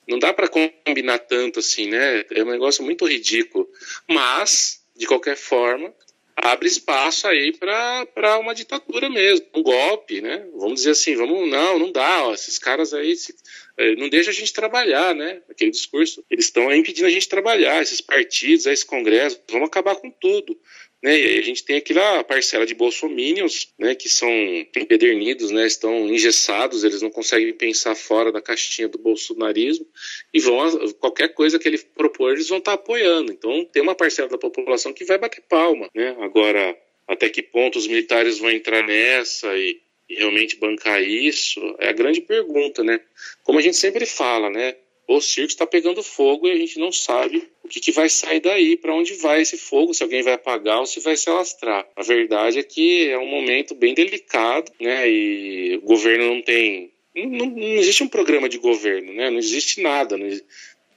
não dá para combinar tanto assim, né? É um negócio muito ridículo. Mas de qualquer forma, abre espaço aí para uma ditadura mesmo, um golpe, né? Vamos dizer assim, vamos não, não dá, ó, esses caras aí se, é, não deixam a gente trabalhar, né? Aquele discurso, eles estão impedindo a gente trabalhar, esses partidos, esse congresso, vamos acabar com tudo. Né, e aí a gente tem aqui lá a parcela de bolsominions, né, que são empedernidos, né, estão engessados, eles não conseguem pensar fora da caixinha do bolsonarismo e vão qualquer coisa que ele propor, eles vão estar apoiando. Então tem uma parcela da população que vai bater palma, né? Agora até que ponto os militares vão entrar nessa e, e realmente bancar isso é a grande pergunta, né? Como a gente sempre fala, né? O circo está pegando fogo e a gente não sabe o que, que vai sair daí, para onde vai esse fogo, se alguém vai apagar ou se vai se alastrar. A verdade é que é um momento bem delicado, né? E o governo não tem. Não, não existe um programa de governo, né? Não existe nada. Não,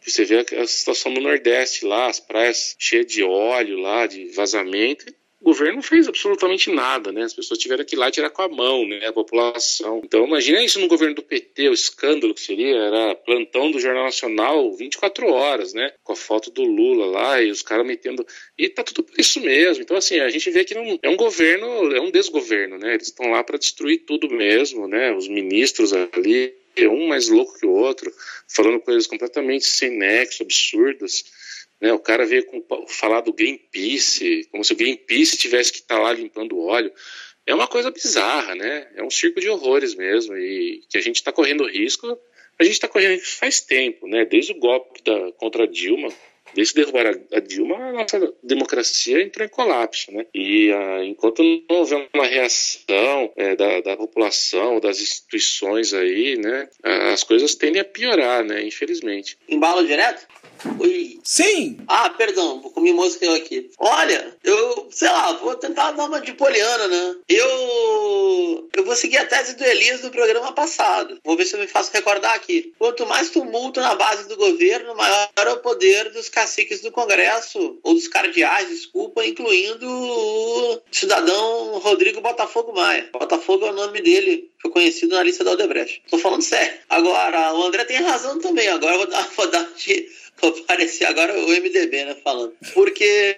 você vê a situação no Nordeste lá, as praias cheias de óleo lá, de vazamento, o governo não fez absolutamente nada, né? As pessoas tiveram que ir lá tirar com a mão, né? A população. Então, imagina isso no governo do PT, o escândalo que seria, era plantão do Jornal Nacional 24 horas, né? Com a foto do Lula lá e os caras metendo. E tá tudo por isso mesmo. Então, assim, a gente vê que não... é um governo, é um desgoverno, né? Eles estão lá para destruir tudo mesmo, né? Os ministros ali um mais louco que o outro, falando coisas completamente sem nexo, absurdas. Né? O cara veio com, falar do Greenpeace, como se o Greenpeace tivesse que estar tá lá limpando óleo. É uma coisa bizarra, né? É um circo de horrores mesmo, e que a gente está correndo risco. A gente está correndo risco faz tempo, né? Desde o golpe da, contra a Dilma, Desde derrubar a, Dilma, a nossa democracia entrou em colapso, né? E ah, enquanto não houver uma reação é, da, da população, das instituições aí, né? As coisas tendem a piorar, né? Infelizmente. Embalo direto? Oi. Sim! Ah, perdão, comi mosca eu aqui. Olha, eu, sei lá, vou tentar dar uma de poliana, né? Eu. Eu vou seguir a tese do Elias do programa passado. Vou ver se eu me faço recordar aqui. Quanto mais tumulto na base do governo, maior é o poder dos caciques do Congresso, ou dos cardeais, desculpa, incluindo o cidadão Rodrigo Botafogo Maia. Botafogo é o nome dele, foi conhecido na lista da Odebrecht. Tô falando sério. Agora, o André tem razão também. Agora eu vou dar, vou dar Vou agora o MDB, né, falando. Porque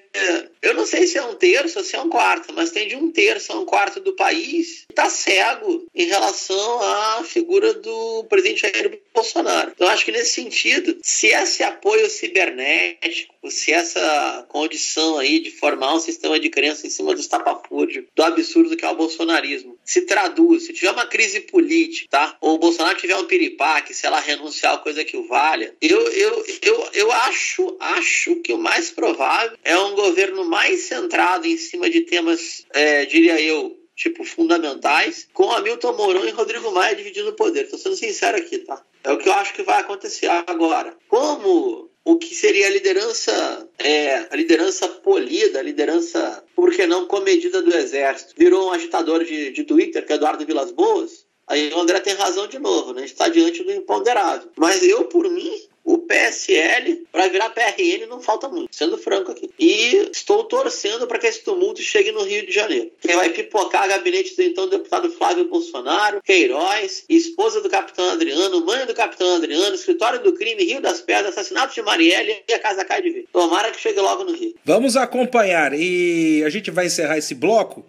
eu não sei se é um terço ou se é um quarto, mas tem de um terço a um quarto do país que está cego em relação à figura do presidente Jair Bolsonaro. Então, acho que nesse sentido, se esse apoio cibernético, se essa condição aí de formar um sistema de crença em cima do estapafúrdio, do absurdo que é o bolsonarismo, se traduz, se tiver uma crise política, tá? Ou o Bolsonaro tiver um piripaque, se ela renunciar a coisa que o valha, eu, eu, eu, eu acho, acho que o mais provável é um governo mais centrado em cima de temas, é, diria eu, tipo, fundamentais, com Hamilton Mourão e Rodrigo Maia dividindo o poder. Estou sendo sincero aqui, tá? É o que eu acho que vai acontecer agora. Como o que seria a liderança, é, a liderança polida, a liderança, por que não, comedida do exército, virou um agitador de, de Twitter, que é Eduardo Vilas Boas, aí o André tem razão de novo, né? Está diante do imponderável. Mas eu, por mim, o PSL para virar PRN não falta muito, sendo franco aqui. E estou torcendo para que esse tumulto chegue no Rio de Janeiro. Quem vai pipocar gabinete do então deputado Flávio Bolsonaro, Queiroz, esposa do capitão Adriano, mãe do capitão Adriano, escritório do crime, Rio das Pedras, assassinato de Marielle e a casa cai de ver. Tomara que chegue logo no Rio. Vamos acompanhar e a gente vai encerrar esse bloco.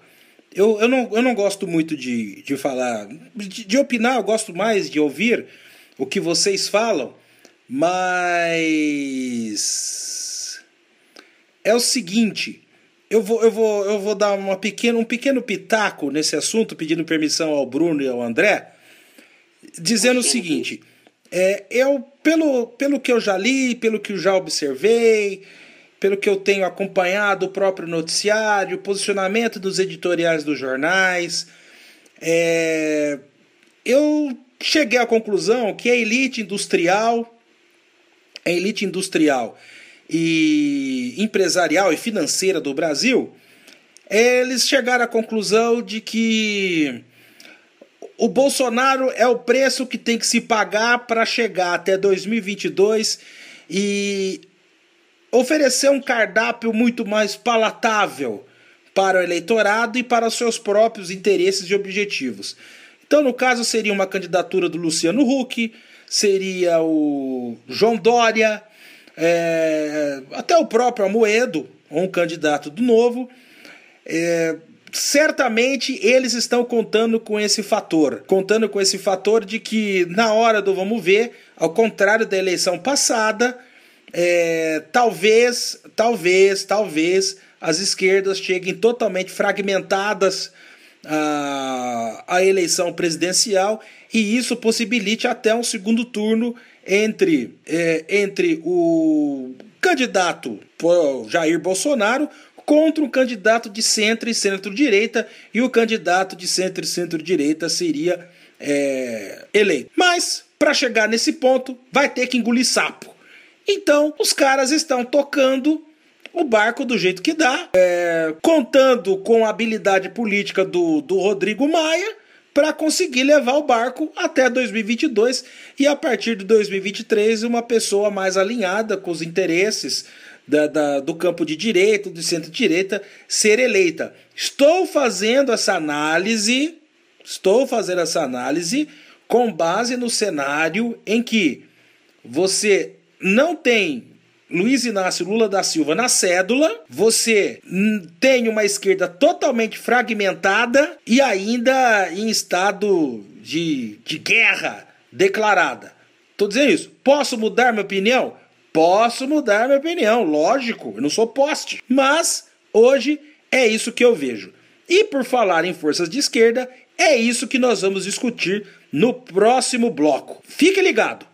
Eu, eu, não, eu não gosto muito de, de falar, de, de opinar, eu gosto mais de ouvir o que vocês falam. Mas é o seguinte, eu vou, eu vou, eu vou dar uma pequena, um pequeno pitaco nesse assunto, pedindo permissão ao Bruno e ao André, dizendo o seguinte: é, eu, pelo, pelo que eu já li, pelo que eu já observei, pelo que eu tenho acompanhado o próprio noticiário, o posicionamento dos editoriais dos jornais, é, eu cheguei à conclusão que a elite industrial a elite industrial e empresarial e financeira do Brasil, eles chegaram à conclusão de que o Bolsonaro é o preço que tem que se pagar para chegar até 2022 e oferecer um cardápio muito mais palatável para o eleitorado e para os seus próprios interesses e objetivos. Então, no caso, seria uma candidatura do Luciano Huck, seria o João Dória, é, até o próprio Amoedo, um candidato do novo. É, certamente eles estão contando com esse fator, contando com esse fator de que na hora do vamos ver, ao contrário da eleição passada, é, talvez, talvez, talvez as esquerdas cheguem totalmente fragmentadas à, à eleição presidencial e isso possibilite até um segundo turno entre, é, entre o candidato Jair Bolsonaro contra um candidato de centro e centro-direita, e o candidato de centro e centro-direita seria é, eleito. Mas, para chegar nesse ponto, vai ter que engolir sapo. Então, os caras estão tocando o barco do jeito que dá, é, contando com a habilidade política do, do Rodrigo Maia para conseguir levar o barco até 2022 e a partir de 2023 uma pessoa mais alinhada com os interesses da, da, do campo de direito, do centro-direita, ser eleita. Estou fazendo essa análise, estou fazendo essa análise com base no cenário em que você não tem Luiz Inácio Lula da Silva na cédula, você tem uma esquerda totalmente fragmentada e ainda em estado de, de guerra declarada. Tô dizendo isso. Posso mudar minha opinião? Posso mudar minha opinião, lógico, eu não sou poste. Mas hoje é isso que eu vejo. E por falar em forças de esquerda, é isso que nós vamos discutir no próximo bloco. Fique ligado!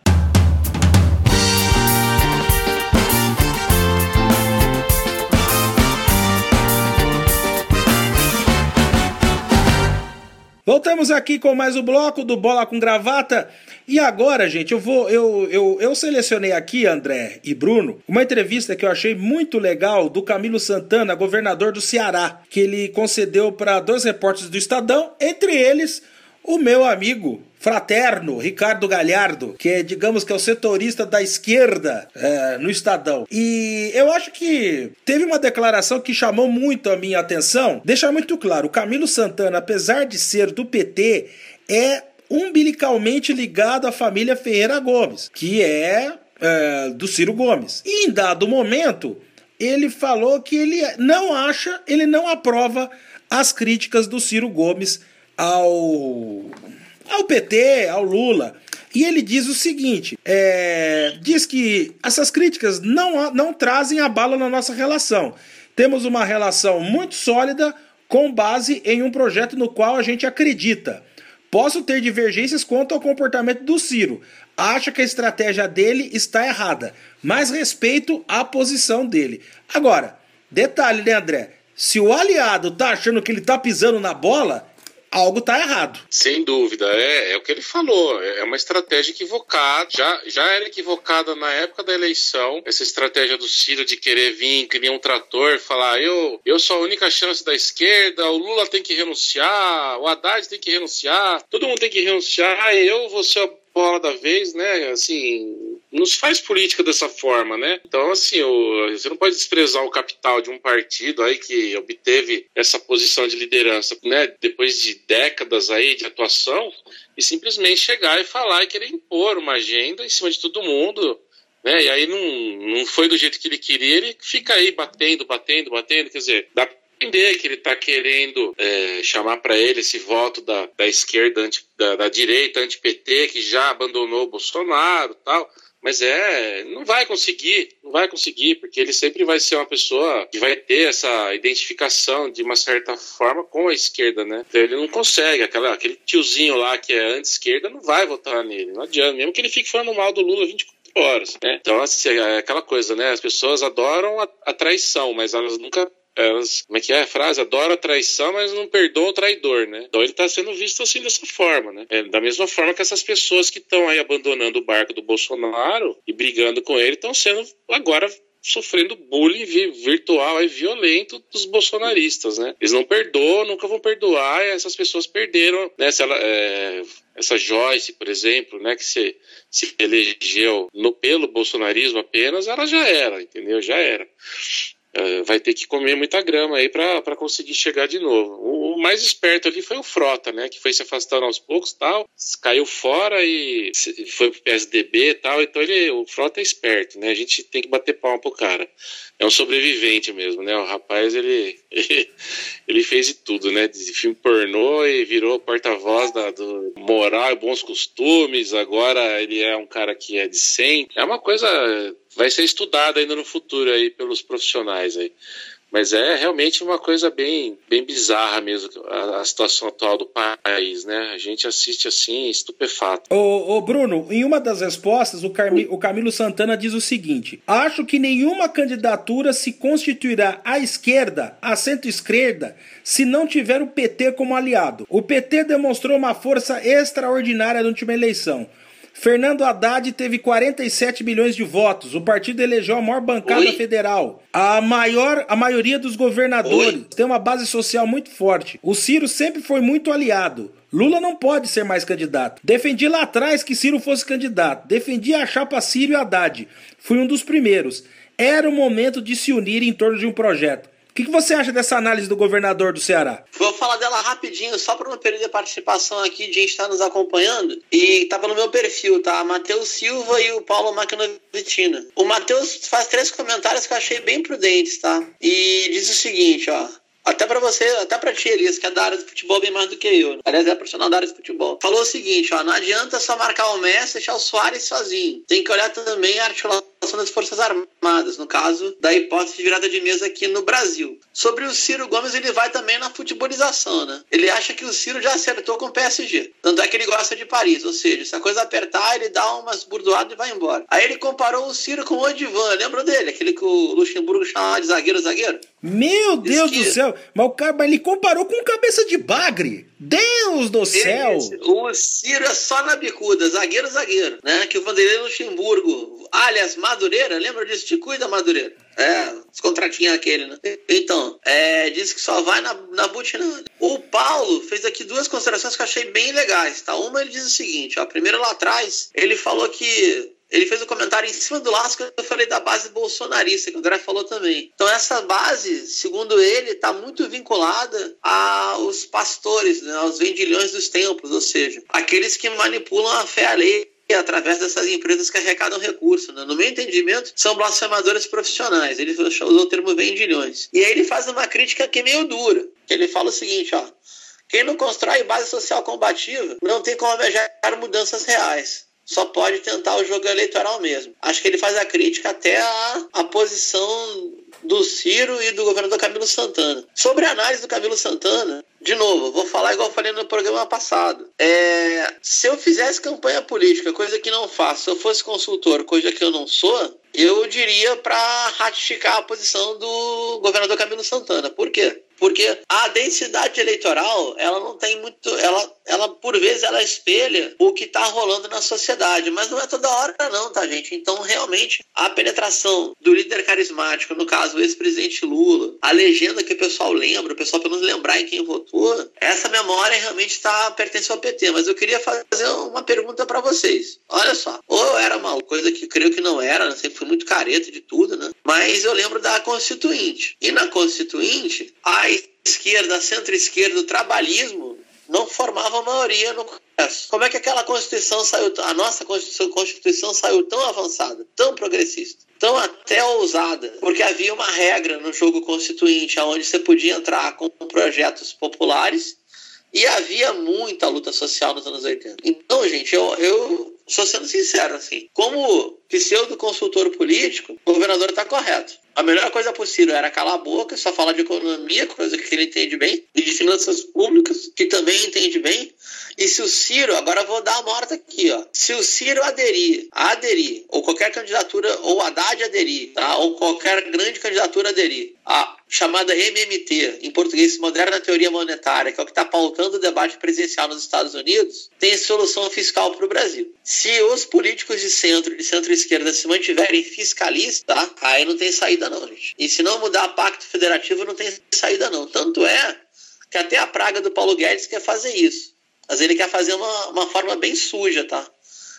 Voltamos aqui com mais o bloco do Bola com Gravata. E agora, gente, eu vou. Eu, eu, eu selecionei aqui, André e Bruno, uma entrevista que eu achei muito legal do Camilo Santana, governador do Ceará, que ele concedeu para dois repórteres do Estadão, entre eles o meu amigo fraterno Ricardo Galhardo, que é, digamos que é o setorista da esquerda é, no Estadão. E eu acho que teve uma declaração que chamou muito a minha atenção. Deixar muito claro, Camilo Santana, apesar de ser do PT, é umbilicalmente ligado à família Ferreira Gomes, que é, é do Ciro Gomes. E em dado momento, ele falou que ele não acha, ele não aprova as críticas do Ciro Gomes ao ao PT, ao Lula. E ele diz o seguinte: é, diz que essas críticas não, não trazem a bala na nossa relação. Temos uma relação muito sólida com base em um projeto no qual a gente acredita. Posso ter divergências quanto ao comportamento do Ciro. Acha que a estratégia dele está errada, mas respeito a posição dele. Agora, detalhe, né, André? Se o aliado tá achando que ele tá pisando na bola, algo está errado. Sem dúvida, é, é o que ele falou, é uma estratégia equivocada, já, já era equivocada na época da eleição, essa estratégia do Ciro de querer vir, criar um trator, falar eu, eu sou a única chance da esquerda, o Lula tem que renunciar, o Haddad tem que renunciar, todo mundo tem que renunciar, eu vou ser bola da vez, né, assim, não se faz política dessa forma, né? Então, assim, o, você não pode desprezar o capital de um partido aí que obteve essa posição de liderança, né? Depois de décadas aí de atuação e simplesmente chegar e falar e querer impor uma agenda em cima de todo mundo, né? E aí não, não foi do jeito que ele queria, ele fica aí batendo, batendo, batendo, quer dizer, dá entender que ele está querendo é, chamar para ele esse voto da, da esquerda, anti, da, da direita anti-PT, que já abandonou o Bolsonaro tal. Mas é, não vai conseguir, não vai conseguir, porque ele sempre vai ser uma pessoa que vai ter essa identificação de uma certa forma com a esquerda, né? Então ele não consegue, aquela, aquele tiozinho lá que é anti-esquerda não vai votar nele, não adianta, mesmo que ele fique falando mal do Lula 24 horas, né? Então, assim, é aquela coisa, né? As pessoas adoram a, a traição, mas elas nunca elas, como é que é a frase? Adora a traição, mas não perdoa o traidor, né? Então ele está sendo visto assim dessa forma, né? É, da mesma forma que essas pessoas que estão aí abandonando o barco do Bolsonaro e brigando com ele estão sendo agora sofrendo bullying virtual e violento dos bolsonaristas, né? Eles não perdoam, nunca vão perdoar, e essas pessoas perderam, né? Se ela, é, essa Joyce, por exemplo, né, que se, se elegeu no pelo bolsonarismo apenas, ela já era, entendeu? Já era. É, vai ter que comer muita grama aí para conseguir chegar de novo. O, o, mais esperto ali foi o Frota, né? Que foi se afastando aos poucos tal, caiu fora e foi pro PSDB e tal. Então ele, o Frota é esperto, né? A gente tem que bater palma pro cara. É um sobrevivente mesmo, né? O rapaz, ele, ele, ele fez de tudo, né? De filme pornô e virou porta-voz do moral e bons costumes. Agora ele é um cara que é decente. É uma coisa vai ser estudado ainda no futuro aí pelos profissionais aí. Mas é realmente uma coisa bem, bem bizarra mesmo, a, a, situação atual do país, né? A gente assiste assim, estupefato. Ô, ô Bruno, em uma das respostas, o, Carmi, o Camilo Santana diz o seguinte: Acho que nenhuma candidatura se constituirá à esquerda, à centro-esquerda, se não tiver o PT como aliado. O PT demonstrou uma força extraordinária na última eleição. Fernando Haddad teve 47 milhões de votos. O partido elegeu a maior bancada Oi? federal. A maior, a maioria dos governadores Oi? tem uma base social muito forte. O Ciro sempre foi muito aliado. Lula não pode ser mais candidato. Defendi lá atrás que Ciro fosse candidato. Defendi a chapa Ciro e Haddad. Fui um dos primeiros. Era o momento de se unir em torno de um projeto que, que você acha dessa análise do governador do Ceará? Vou falar dela rapidinho, só para não perder a participação aqui de quem está nos acompanhando. E estava no meu perfil, tá? Matheus Silva e o Paulo Macanovitina. O Matheus faz três comentários que eu achei bem prudentes, tá? E diz o seguinte, ó. Até para você, até para ti, Elias, que é da área do futebol bem mais do que eu. Né? Aliás, é profissional da área do futebol. Falou o seguinte, ó, não adianta só marcar o Messi e deixar o Soares sozinho. Tem que olhar também a articulação das Forças Armadas, no caso da hipótese de virada de mesa aqui no Brasil. Sobre o Ciro Gomes, ele vai também na futebolização, né? Ele acha que o Ciro já acertou com o PSG. Tanto é que ele gosta de Paris, ou seja, se a coisa apertar, ele dá umas burdoadas e vai embora. Aí ele comparou o Ciro com o Odivan, lembra dele? Aquele que o Luxemburgo chamava de zagueiro-zagueiro? Meu Deus que... do céu! Mas o cara ele comparou com cabeça de bagre. Deus do céu! o Ciro é só na bicuda, zagueiro-zagueiro, né? Que o Vanderlei Luxemburgo, aliás, Madureira, lembra disso? Te cuida, Madureira. É, os contratinhos aquele, né? Então, é, disse que só vai na, na butina. O Paulo fez aqui duas considerações que eu achei bem legais, tá? Uma ele diz o seguinte, ó, primeiro lá atrás, ele falou que ele fez um comentário em cima do laço que eu falei da base bolsonarista, que o André falou também. Então, essa base, segundo ele, está muito vinculada aos pastores, né, aos vendilhões dos templos, ou seja, aqueles que manipulam a fé alheia através dessas empresas que arrecadam recursos. Né? No meu entendimento, são blasfemadores profissionais. Ele usou o termo vendilhões. E aí ele faz uma crítica que é meio dura. Ele fala o seguinte, ó. Quem não constrói base social combativa não tem como almejar mudanças reais só pode tentar o jogo eleitoral mesmo. Acho que ele faz a crítica até a, a posição do Ciro e do governador Camilo Santana. Sobre a análise do Camilo Santana, de novo, vou falar igual eu falei no programa passado. É, se eu fizesse campanha política, coisa que não faço, se eu fosse consultor, coisa que eu não sou, eu diria para ratificar a posição do governador Camilo Santana. Por quê? Porque a densidade eleitoral, ela não tem muito, ela, ela por vezes ela espelha o que está rolando na sociedade, mas não é toda hora não, tá gente? Então realmente a penetração do líder carismático, no caso o ex-presidente Lula, a legenda que o pessoal lembra, o pessoal pelo menos lembrar em quem votou, essa memória realmente está pertence ao PT. Mas eu queria fazer uma pergunta para vocês. Olha só, ou eu era mal, coisa que creio que não era, né? sempre fui muito careta de tudo, né? Mas eu lembro da Constituinte. E na Constituinte, a esquerda, centro-esquerda, o trabalhismo não formava maioria no Congresso. Como é que aquela Constituição saiu, a nossa Constituição, Constituição saiu tão avançada, tão progressista, tão até ousada? Porque havia uma regra no jogo constituinte onde você podia entrar com projetos populares e havia muita luta social nos anos 80. Então, gente, eu, eu sou sendo sincero, assim, como pseudo consultor político, o governador está correto. A melhor coisa possível era calar a boca, só falar de economia, coisa que ele entende bem, e de finanças públicas, que também entende bem. E se o Ciro, agora vou dar a morta aqui, ó. Se o Ciro aderir, aderir, ou qualquer candidatura, ou Haddad aderir, tá? Ou qualquer grande candidatura aderir, a chamada MMT, em português, Moderna Teoria Monetária, que é o que está pautando o debate presidencial nos Estados Unidos, tem solução fiscal para o Brasil. Se os políticos de centro, de centro-esquerda, se mantiverem fiscalistas, aí não tem saída não, gente. E se não mudar pacto federativo, não tem saída não. Tanto é que até a praga do Paulo Guedes quer fazer isso. Mas ele quer fazer uma, uma forma bem suja, tá?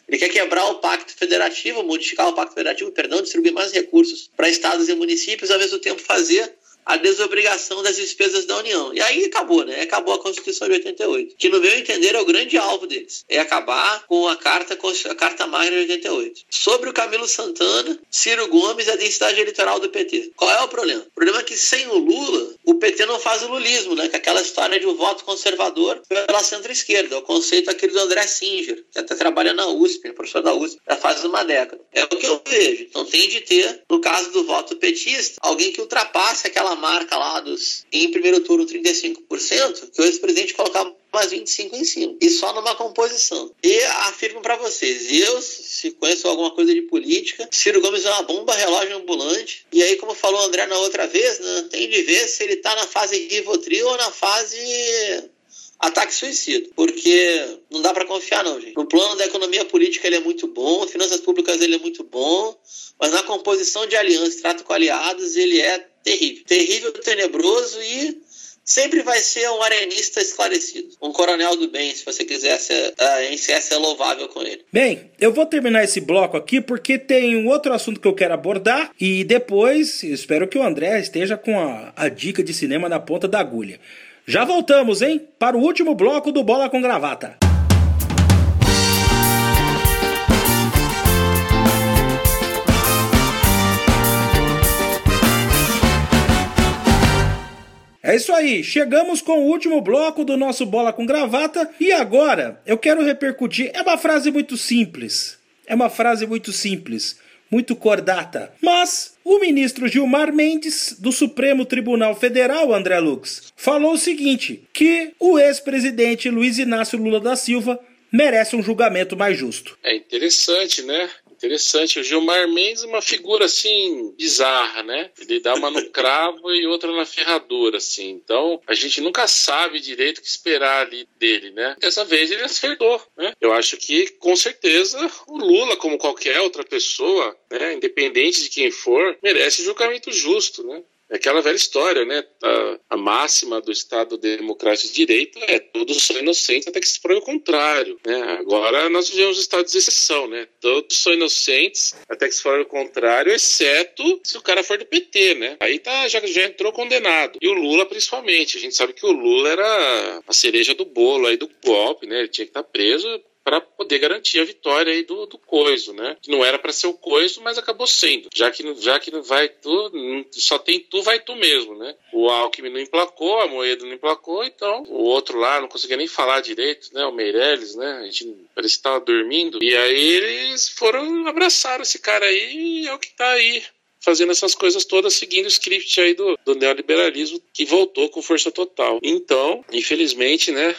Ele quer quebrar o pacto federativo, modificar o pacto federativo, perdão, distribuir mais recursos para estados e municípios, ao mesmo tempo fazer a desobrigação das despesas da União. E aí acabou, né? Acabou a Constituição de 88, que no meu entender é o grande alvo deles, é acabar com a carta a carta magna de 88. Sobre o Camilo Santana, Ciro Gomes e a densidade eleitoral do PT. Qual é o problema? O problema é que sem o Lula, o PT não faz o lulismo, né? Que é aquela história de um voto conservador pela centro-esquerda, o conceito aquele do André Singer, que até trabalha na USP, professor da USP, já faz uma década. É o que eu vejo. Então tem de ter, no caso do voto petista, alguém que ultrapasse aquela marca lá dos, em primeiro turno, 35%, que o ex-presidente colocava mais 25 em cima. E só numa composição. E afirmo para vocês, eu, se conheço alguma coisa de política, Ciro Gomes é uma bomba relógio ambulante. E aí, como falou o André na outra vez, né, tem de ver se ele tá na fase Rivotril ou na fase ataque suicida, porque não dá para confiar não, gente. No plano da economia política ele é muito bom, finanças públicas ele é muito bom, mas na composição de aliança, trato com aliados, ele é terrível. Terrível, tenebroso e sempre vai ser um arenista esclarecido. Um coronel do bem, se você quiser ser, uh, louvável com ele. Bem, eu vou terminar esse bloco aqui porque tem um outro assunto que eu quero abordar e depois espero que o André esteja com a, a dica de cinema na ponta da agulha. Já voltamos, hein? Para o último bloco do Bola com Gravata. É isso aí, chegamos com o último bloco do nosso Bola com Gravata e agora eu quero repercutir. É uma frase muito simples. É uma frase muito simples, muito cordata. Mas o ministro Gilmar Mendes, do Supremo Tribunal Federal, André Lux, falou o seguinte: que o ex-presidente Luiz Inácio Lula da Silva merece um julgamento mais justo. É interessante, né? Interessante. O Gilmar Mendes é uma figura assim bizarra, né? Ele dá uma no cravo e outra na ferradura, assim. Então a gente nunca sabe direito o que esperar ali dele, né? Dessa vez ele acertou, né? Eu acho que com certeza o Lula, como qualquer outra pessoa, né, independente de quem for, merece julgamento justo, né? Aquela velha história, né? A, a, máxima do Estado Democrático de Direito é todos são inocentes até que se prove o contrário, né? Agora nós vivemos estados de exceção, né? Todos são inocentes até que se prove o contrário, exceto se o cara for do PT, né? Aí tá, já, já entrou condenado. E o Lula, principalmente. A gente sabe que o Lula era a cereja do bolo aí do golpe, né? Ele tinha que estar tá preso para poder garantir a vitória aí do, do Coiso, né? Que não era para ser o Coiso, mas acabou sendo. Já que, já que não vai tu, só tem tu, vai tu mesmo, né? O Alckmin não emplacou, a Moedo não emplacou, então o outro lá não conseguia nem falar direito, né? O Meirelles, né? A gente que estava dormindo. E aí eles foram abraçar esse cara aí e é o que tá aí fazendo essas coisas todas seguindo o script aí do, do neoliberalismo que voltou com força total. Então, infelizmente, né,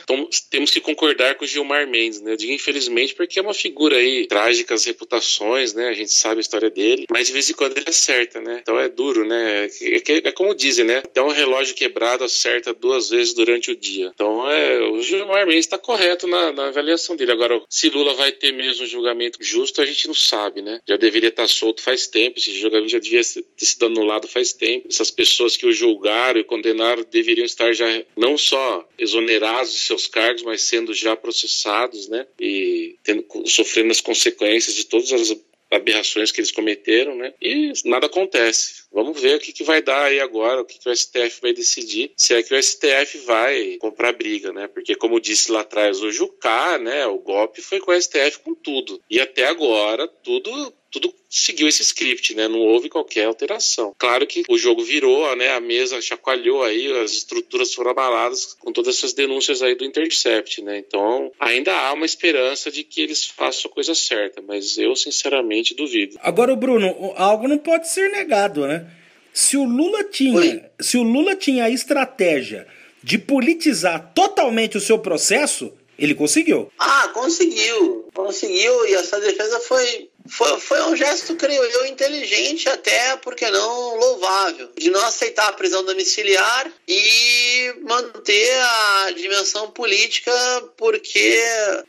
temos que concordar com o Gilmar Mendes, né? Eu digo infelizmente porque é uma figura aí, trágicas reputações, né? A gente sabe a história dele, mas de vez em quando ele acerta, né? Então é duro, né? É, é, como dizem, né? Até um relógio quebrado acerta duas vezes durante o dia. Então é, o Gilmar Mendes está correto na, na, avaliação dele. Agora, se Lula vai ter mesmo um julgamento justo, a gente não sabe, né? Já deveria estar solto faz tempo, esse julgamento já devia ter sido anulado faz tempo. Essas pessoas que o julgaram e condenaram deveriam estar já não só exonerados de seus cargos, mas sendo já processados, né? E tendo, sofrendo as consequências de todas as aberrações que eles cometeram, né? E nada acontece. Vamos ver o que, que vai dar aí agora, o que, que o STF vai decidir, se é que o STF vai comprar briga, né? Porque, como disse lá atrás o Jucá, né? O golpe foi com o STF com tudo. E até agora, tudo tudo seguiu esse script, né? Não houve qualquer alteração. Claro que o jogo virou, né? A mesa chacoalhou aí, as estruturas foram abaladas com todas essas denúncias aí do Intercept, né? Então, ainda há uma esperança de que eles façam a coisa certa, mas eu sinceramente duvido. Agora, Bruno, algo não pode ser negado, né? Se o Lula tinha, Oi? se o Lula tinha a estratégia de politizar totalmente o seu processo, ele conseguiu. Ah, conseguiu. Conseguiu e essa defesa foi foi, foi um gesto, creio eu, inteligente, até porque não louvável, de não aceitar a prisão domiciliar e manter a dimensão política, porque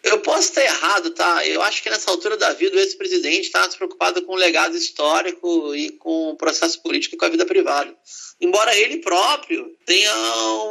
eu posso estar errado, tá? Eu acho que nessa altura da vida o ex-presidente está preocupado com o legado histórico e com o processo político e com a vida privada embora ele próprio tenha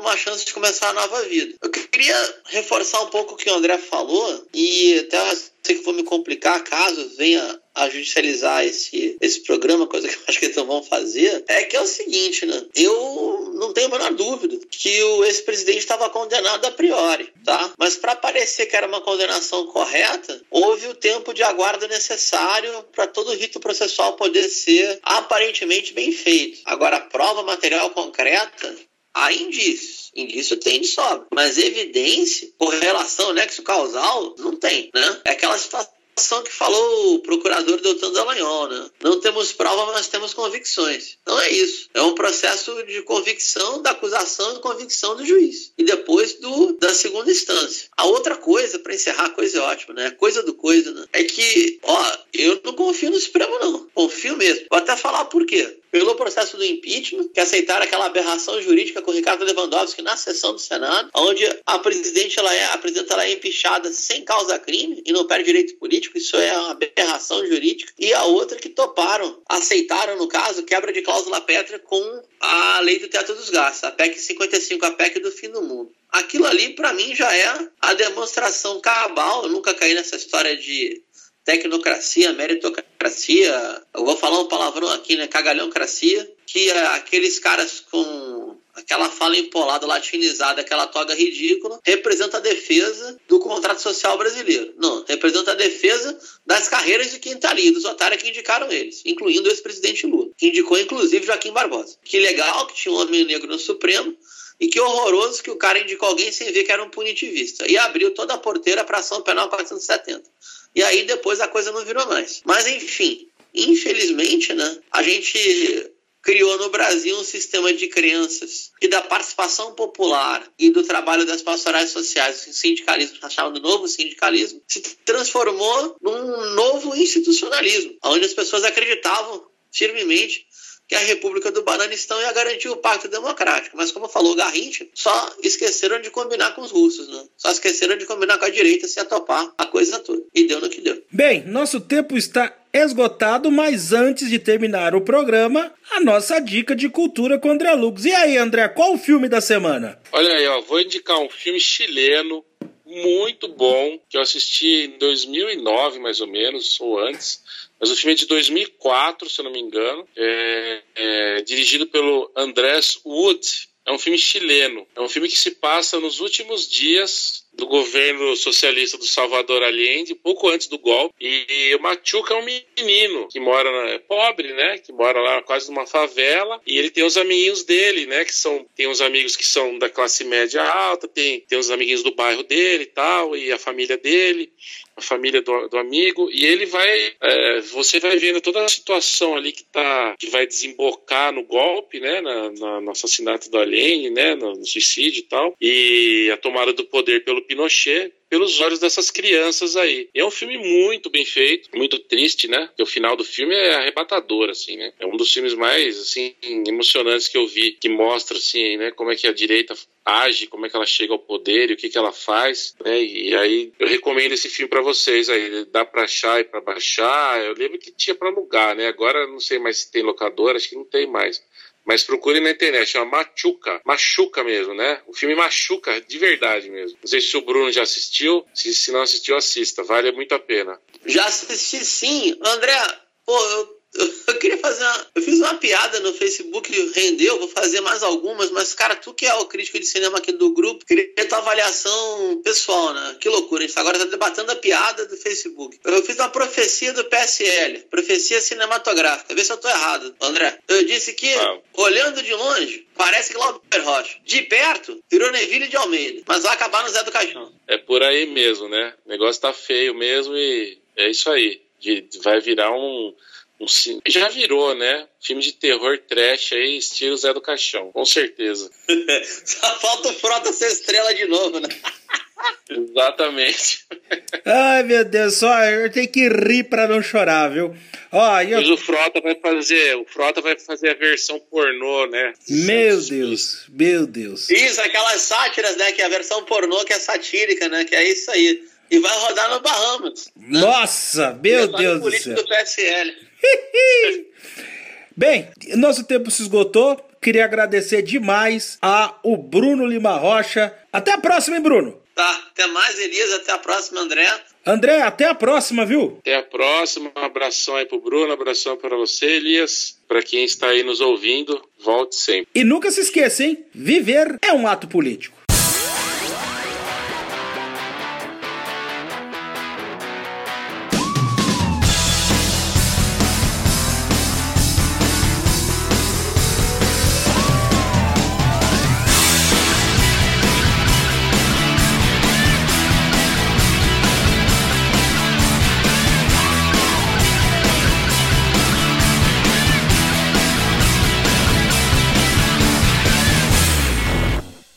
uma chance de começar a nova vida. Eu queria reforçar um pouco o que o André falou e até sei que vou me complicar caso venha a judicializar esse, esse programa, coisa que eu acho que eles não vão fazer, é que é o seguinte, né? Eu tenho a menor dúvida que o ex-presidente estava condenado a priori, tá? Mas para parecer que era uma condenação correta, houve o tempo de aguardo necessário para todo o rito processual poder ser aparentemente bem feito. Agora, a prova material concreta há indícios. Indício tem de sobra. Mas evidência, correlação, nexo causal, não tem, né? É aquela situação que falou o procurador doutor Dallagnol, né? Não temos prova, mas temos convicções. Então é isso. É um processo de convicção da acusação e convicção do juiz. E depois do da segunda instância. A outra coisa, para encerrar, coisa é ótima, né? Coisa do coisa, né? É que, ó, eu não confio no Supremo, não. Confio mesmo. Vou até falar por quê pelo processo do impeachment, que aceitaram aquela aberração jurídica com o Ricardo Lewandowski na sessão do Senado, onde a presidente ela é, a presidenta ela é empichada sem causa crime e não perde direito político, isso é uma aberração jurídica. E a outra que toparam, aceitaram, no caso, quebra de cláusula pétrea com a lei do teto dos gastos, a PEC 55, a PEC do fim do mundo. Aquilo ali, para mim, já é a demonstração cabal. Eu nunca caí nessa história de tecnocracia, meritocracia, eu vou falar um palavrão aqui, né? Cagalhãocracia, que é aqueles caras com aquela fala empolada, latinizada, aquela toga ridícula, representa a defesa do contrato social brasileiro. Não, representa a defesa das carreiras de quem está ali, dos otários que indicaram eles, incluindo o ex-presidente Lula, que indicou inclusive Joaquim Barbosa. Que legal que tinha um homem negro no Supremo, E que horroroso que o cara indicou alguém sem ver que era um punitivista. E abriu toda a porteira para ação penal 470. E aí depois a coisa não virou mais. Mas enfim, infelizmente, né, a gente criou no Brasil um sistema de crenças e da participação popular e do trabalho das pastorais sociais, o sindicalismo, chamado novo sindicalismo, se transformou num novo institucionalismo, onde as pessoas acreditavam firmemente que a República do Bananistão ia garantir o pacto democrático. Mas, como falou Garrincha, só esqueceram de combinar com os russos, né? Só esqueceram de combinar com a direita se atopar a coisa toda. E deu no que deu. Bem, nosso tempo está esgotado, mas antes de terminar o programa, a nossa dica de cultura com André Lux. E aí, André, qual o filme da semana? Olha aí, ó, vou indicar um filme chileno muito bom que eu assisti em 2009, mais ou menos, ou antes mas o filme é de 2004, se eu não me engano, é, é dirigido pelo Andrés Wood. É um filme chileno. É um filme que se passa nos últimos dias do governo socialista do Salvador Allende, pouco antes do golpe. E o Machuca é um menino que mora na, é pobre, né? Que mora lá quase numa favela. E ele tem os amiguinhos dele, né? Que são tem uns amigos que são da classe média alta, tem tem os amiguinhos do bairro dele e tal, e a família dele a família do, do amigo, e ele vai. É, você vai vendo toda a situação ali que tá. que vai desembocar no golpe, né? Na, na, no assassinato do Allende, né? No, no suicídio e tal. E a tomada do poder pelo Pinochet pelos olhos dessas crianças aí. É um filme muito bem feito, muito triste, né? Porque o final do filme é arrebatador, assim, né? É um dos filmes mais, assim, emocionantes que eu vi, que mostra, assim, né, como é que a direita age, como é que ela chega ao poder e o que que ela faz, né? E aí eu recomendo esse filme para vocês aí, dá para achar e para baixar. Eu lembro que tinha para alugar, né? Agora não sei mais se tem locadora, acho que não tem mais. Mas procure na internet, chama Machuca. Machuca mesmo, né? O filme machuca de verdade mesmo. Não sei se o Bruno já assistiu. Se, se não assistiu, assista. Vale muito a pena. Já assisti sim. André, pô, eu eu queria fazer uma. Uma piada no Facebook, rendeu, vou fazer mais algumas, mas, cara, tu que é o crítico de cinema aqui do grupo, queria tua avaliação pessoal, né? Que loucura, a gente agora tá debatendo a piada do Facebook. Eu fiz uma profecia do PSL, profecia cinematográfica, vê se eu tô errado, André. Eu disse que, olhando de longe, parece Glauber Rocha. De perto, virou Neville de Almeida, mas vai acabar no Zé do Caixão. É por aí mesmo, né? O negócio tá feio mesmo e é isso aí. De, vai virar um, já virou, né? Filme de terror trash aí, estilo Zé do Caixão, com certeza. Só falta o Frota ser estrela de novo, né? Exatamente. Ai, meu Deus, só eu tenho que rir para não chorar, viu? Ó, eu... Mas o Frota vai fazer, o Frota vai fazer a versão pornô, né? Meu Deus, meu Deus. Isso, aquelas sátiras, né? Que é a versão pornô que é satírica, né? Que é isso aí. E vai rodar no Bahamas. Nossa, meu Deus do céu. do PSL. Bem, nosso tempo se esgotou. Queria agradecer demais a o Bruno Lima Rocha. Até a próxima, hein, Bruno? Tá, até mais, Elias. Até a próxima, André. André, até a próxima, viu? Até a próxima. Um abração aí pro Bruno, um abração para você, Elias. Para quem está aí nos ouvindo, volte sempre. E nunca se esqueça, hein? Viver é um ato político.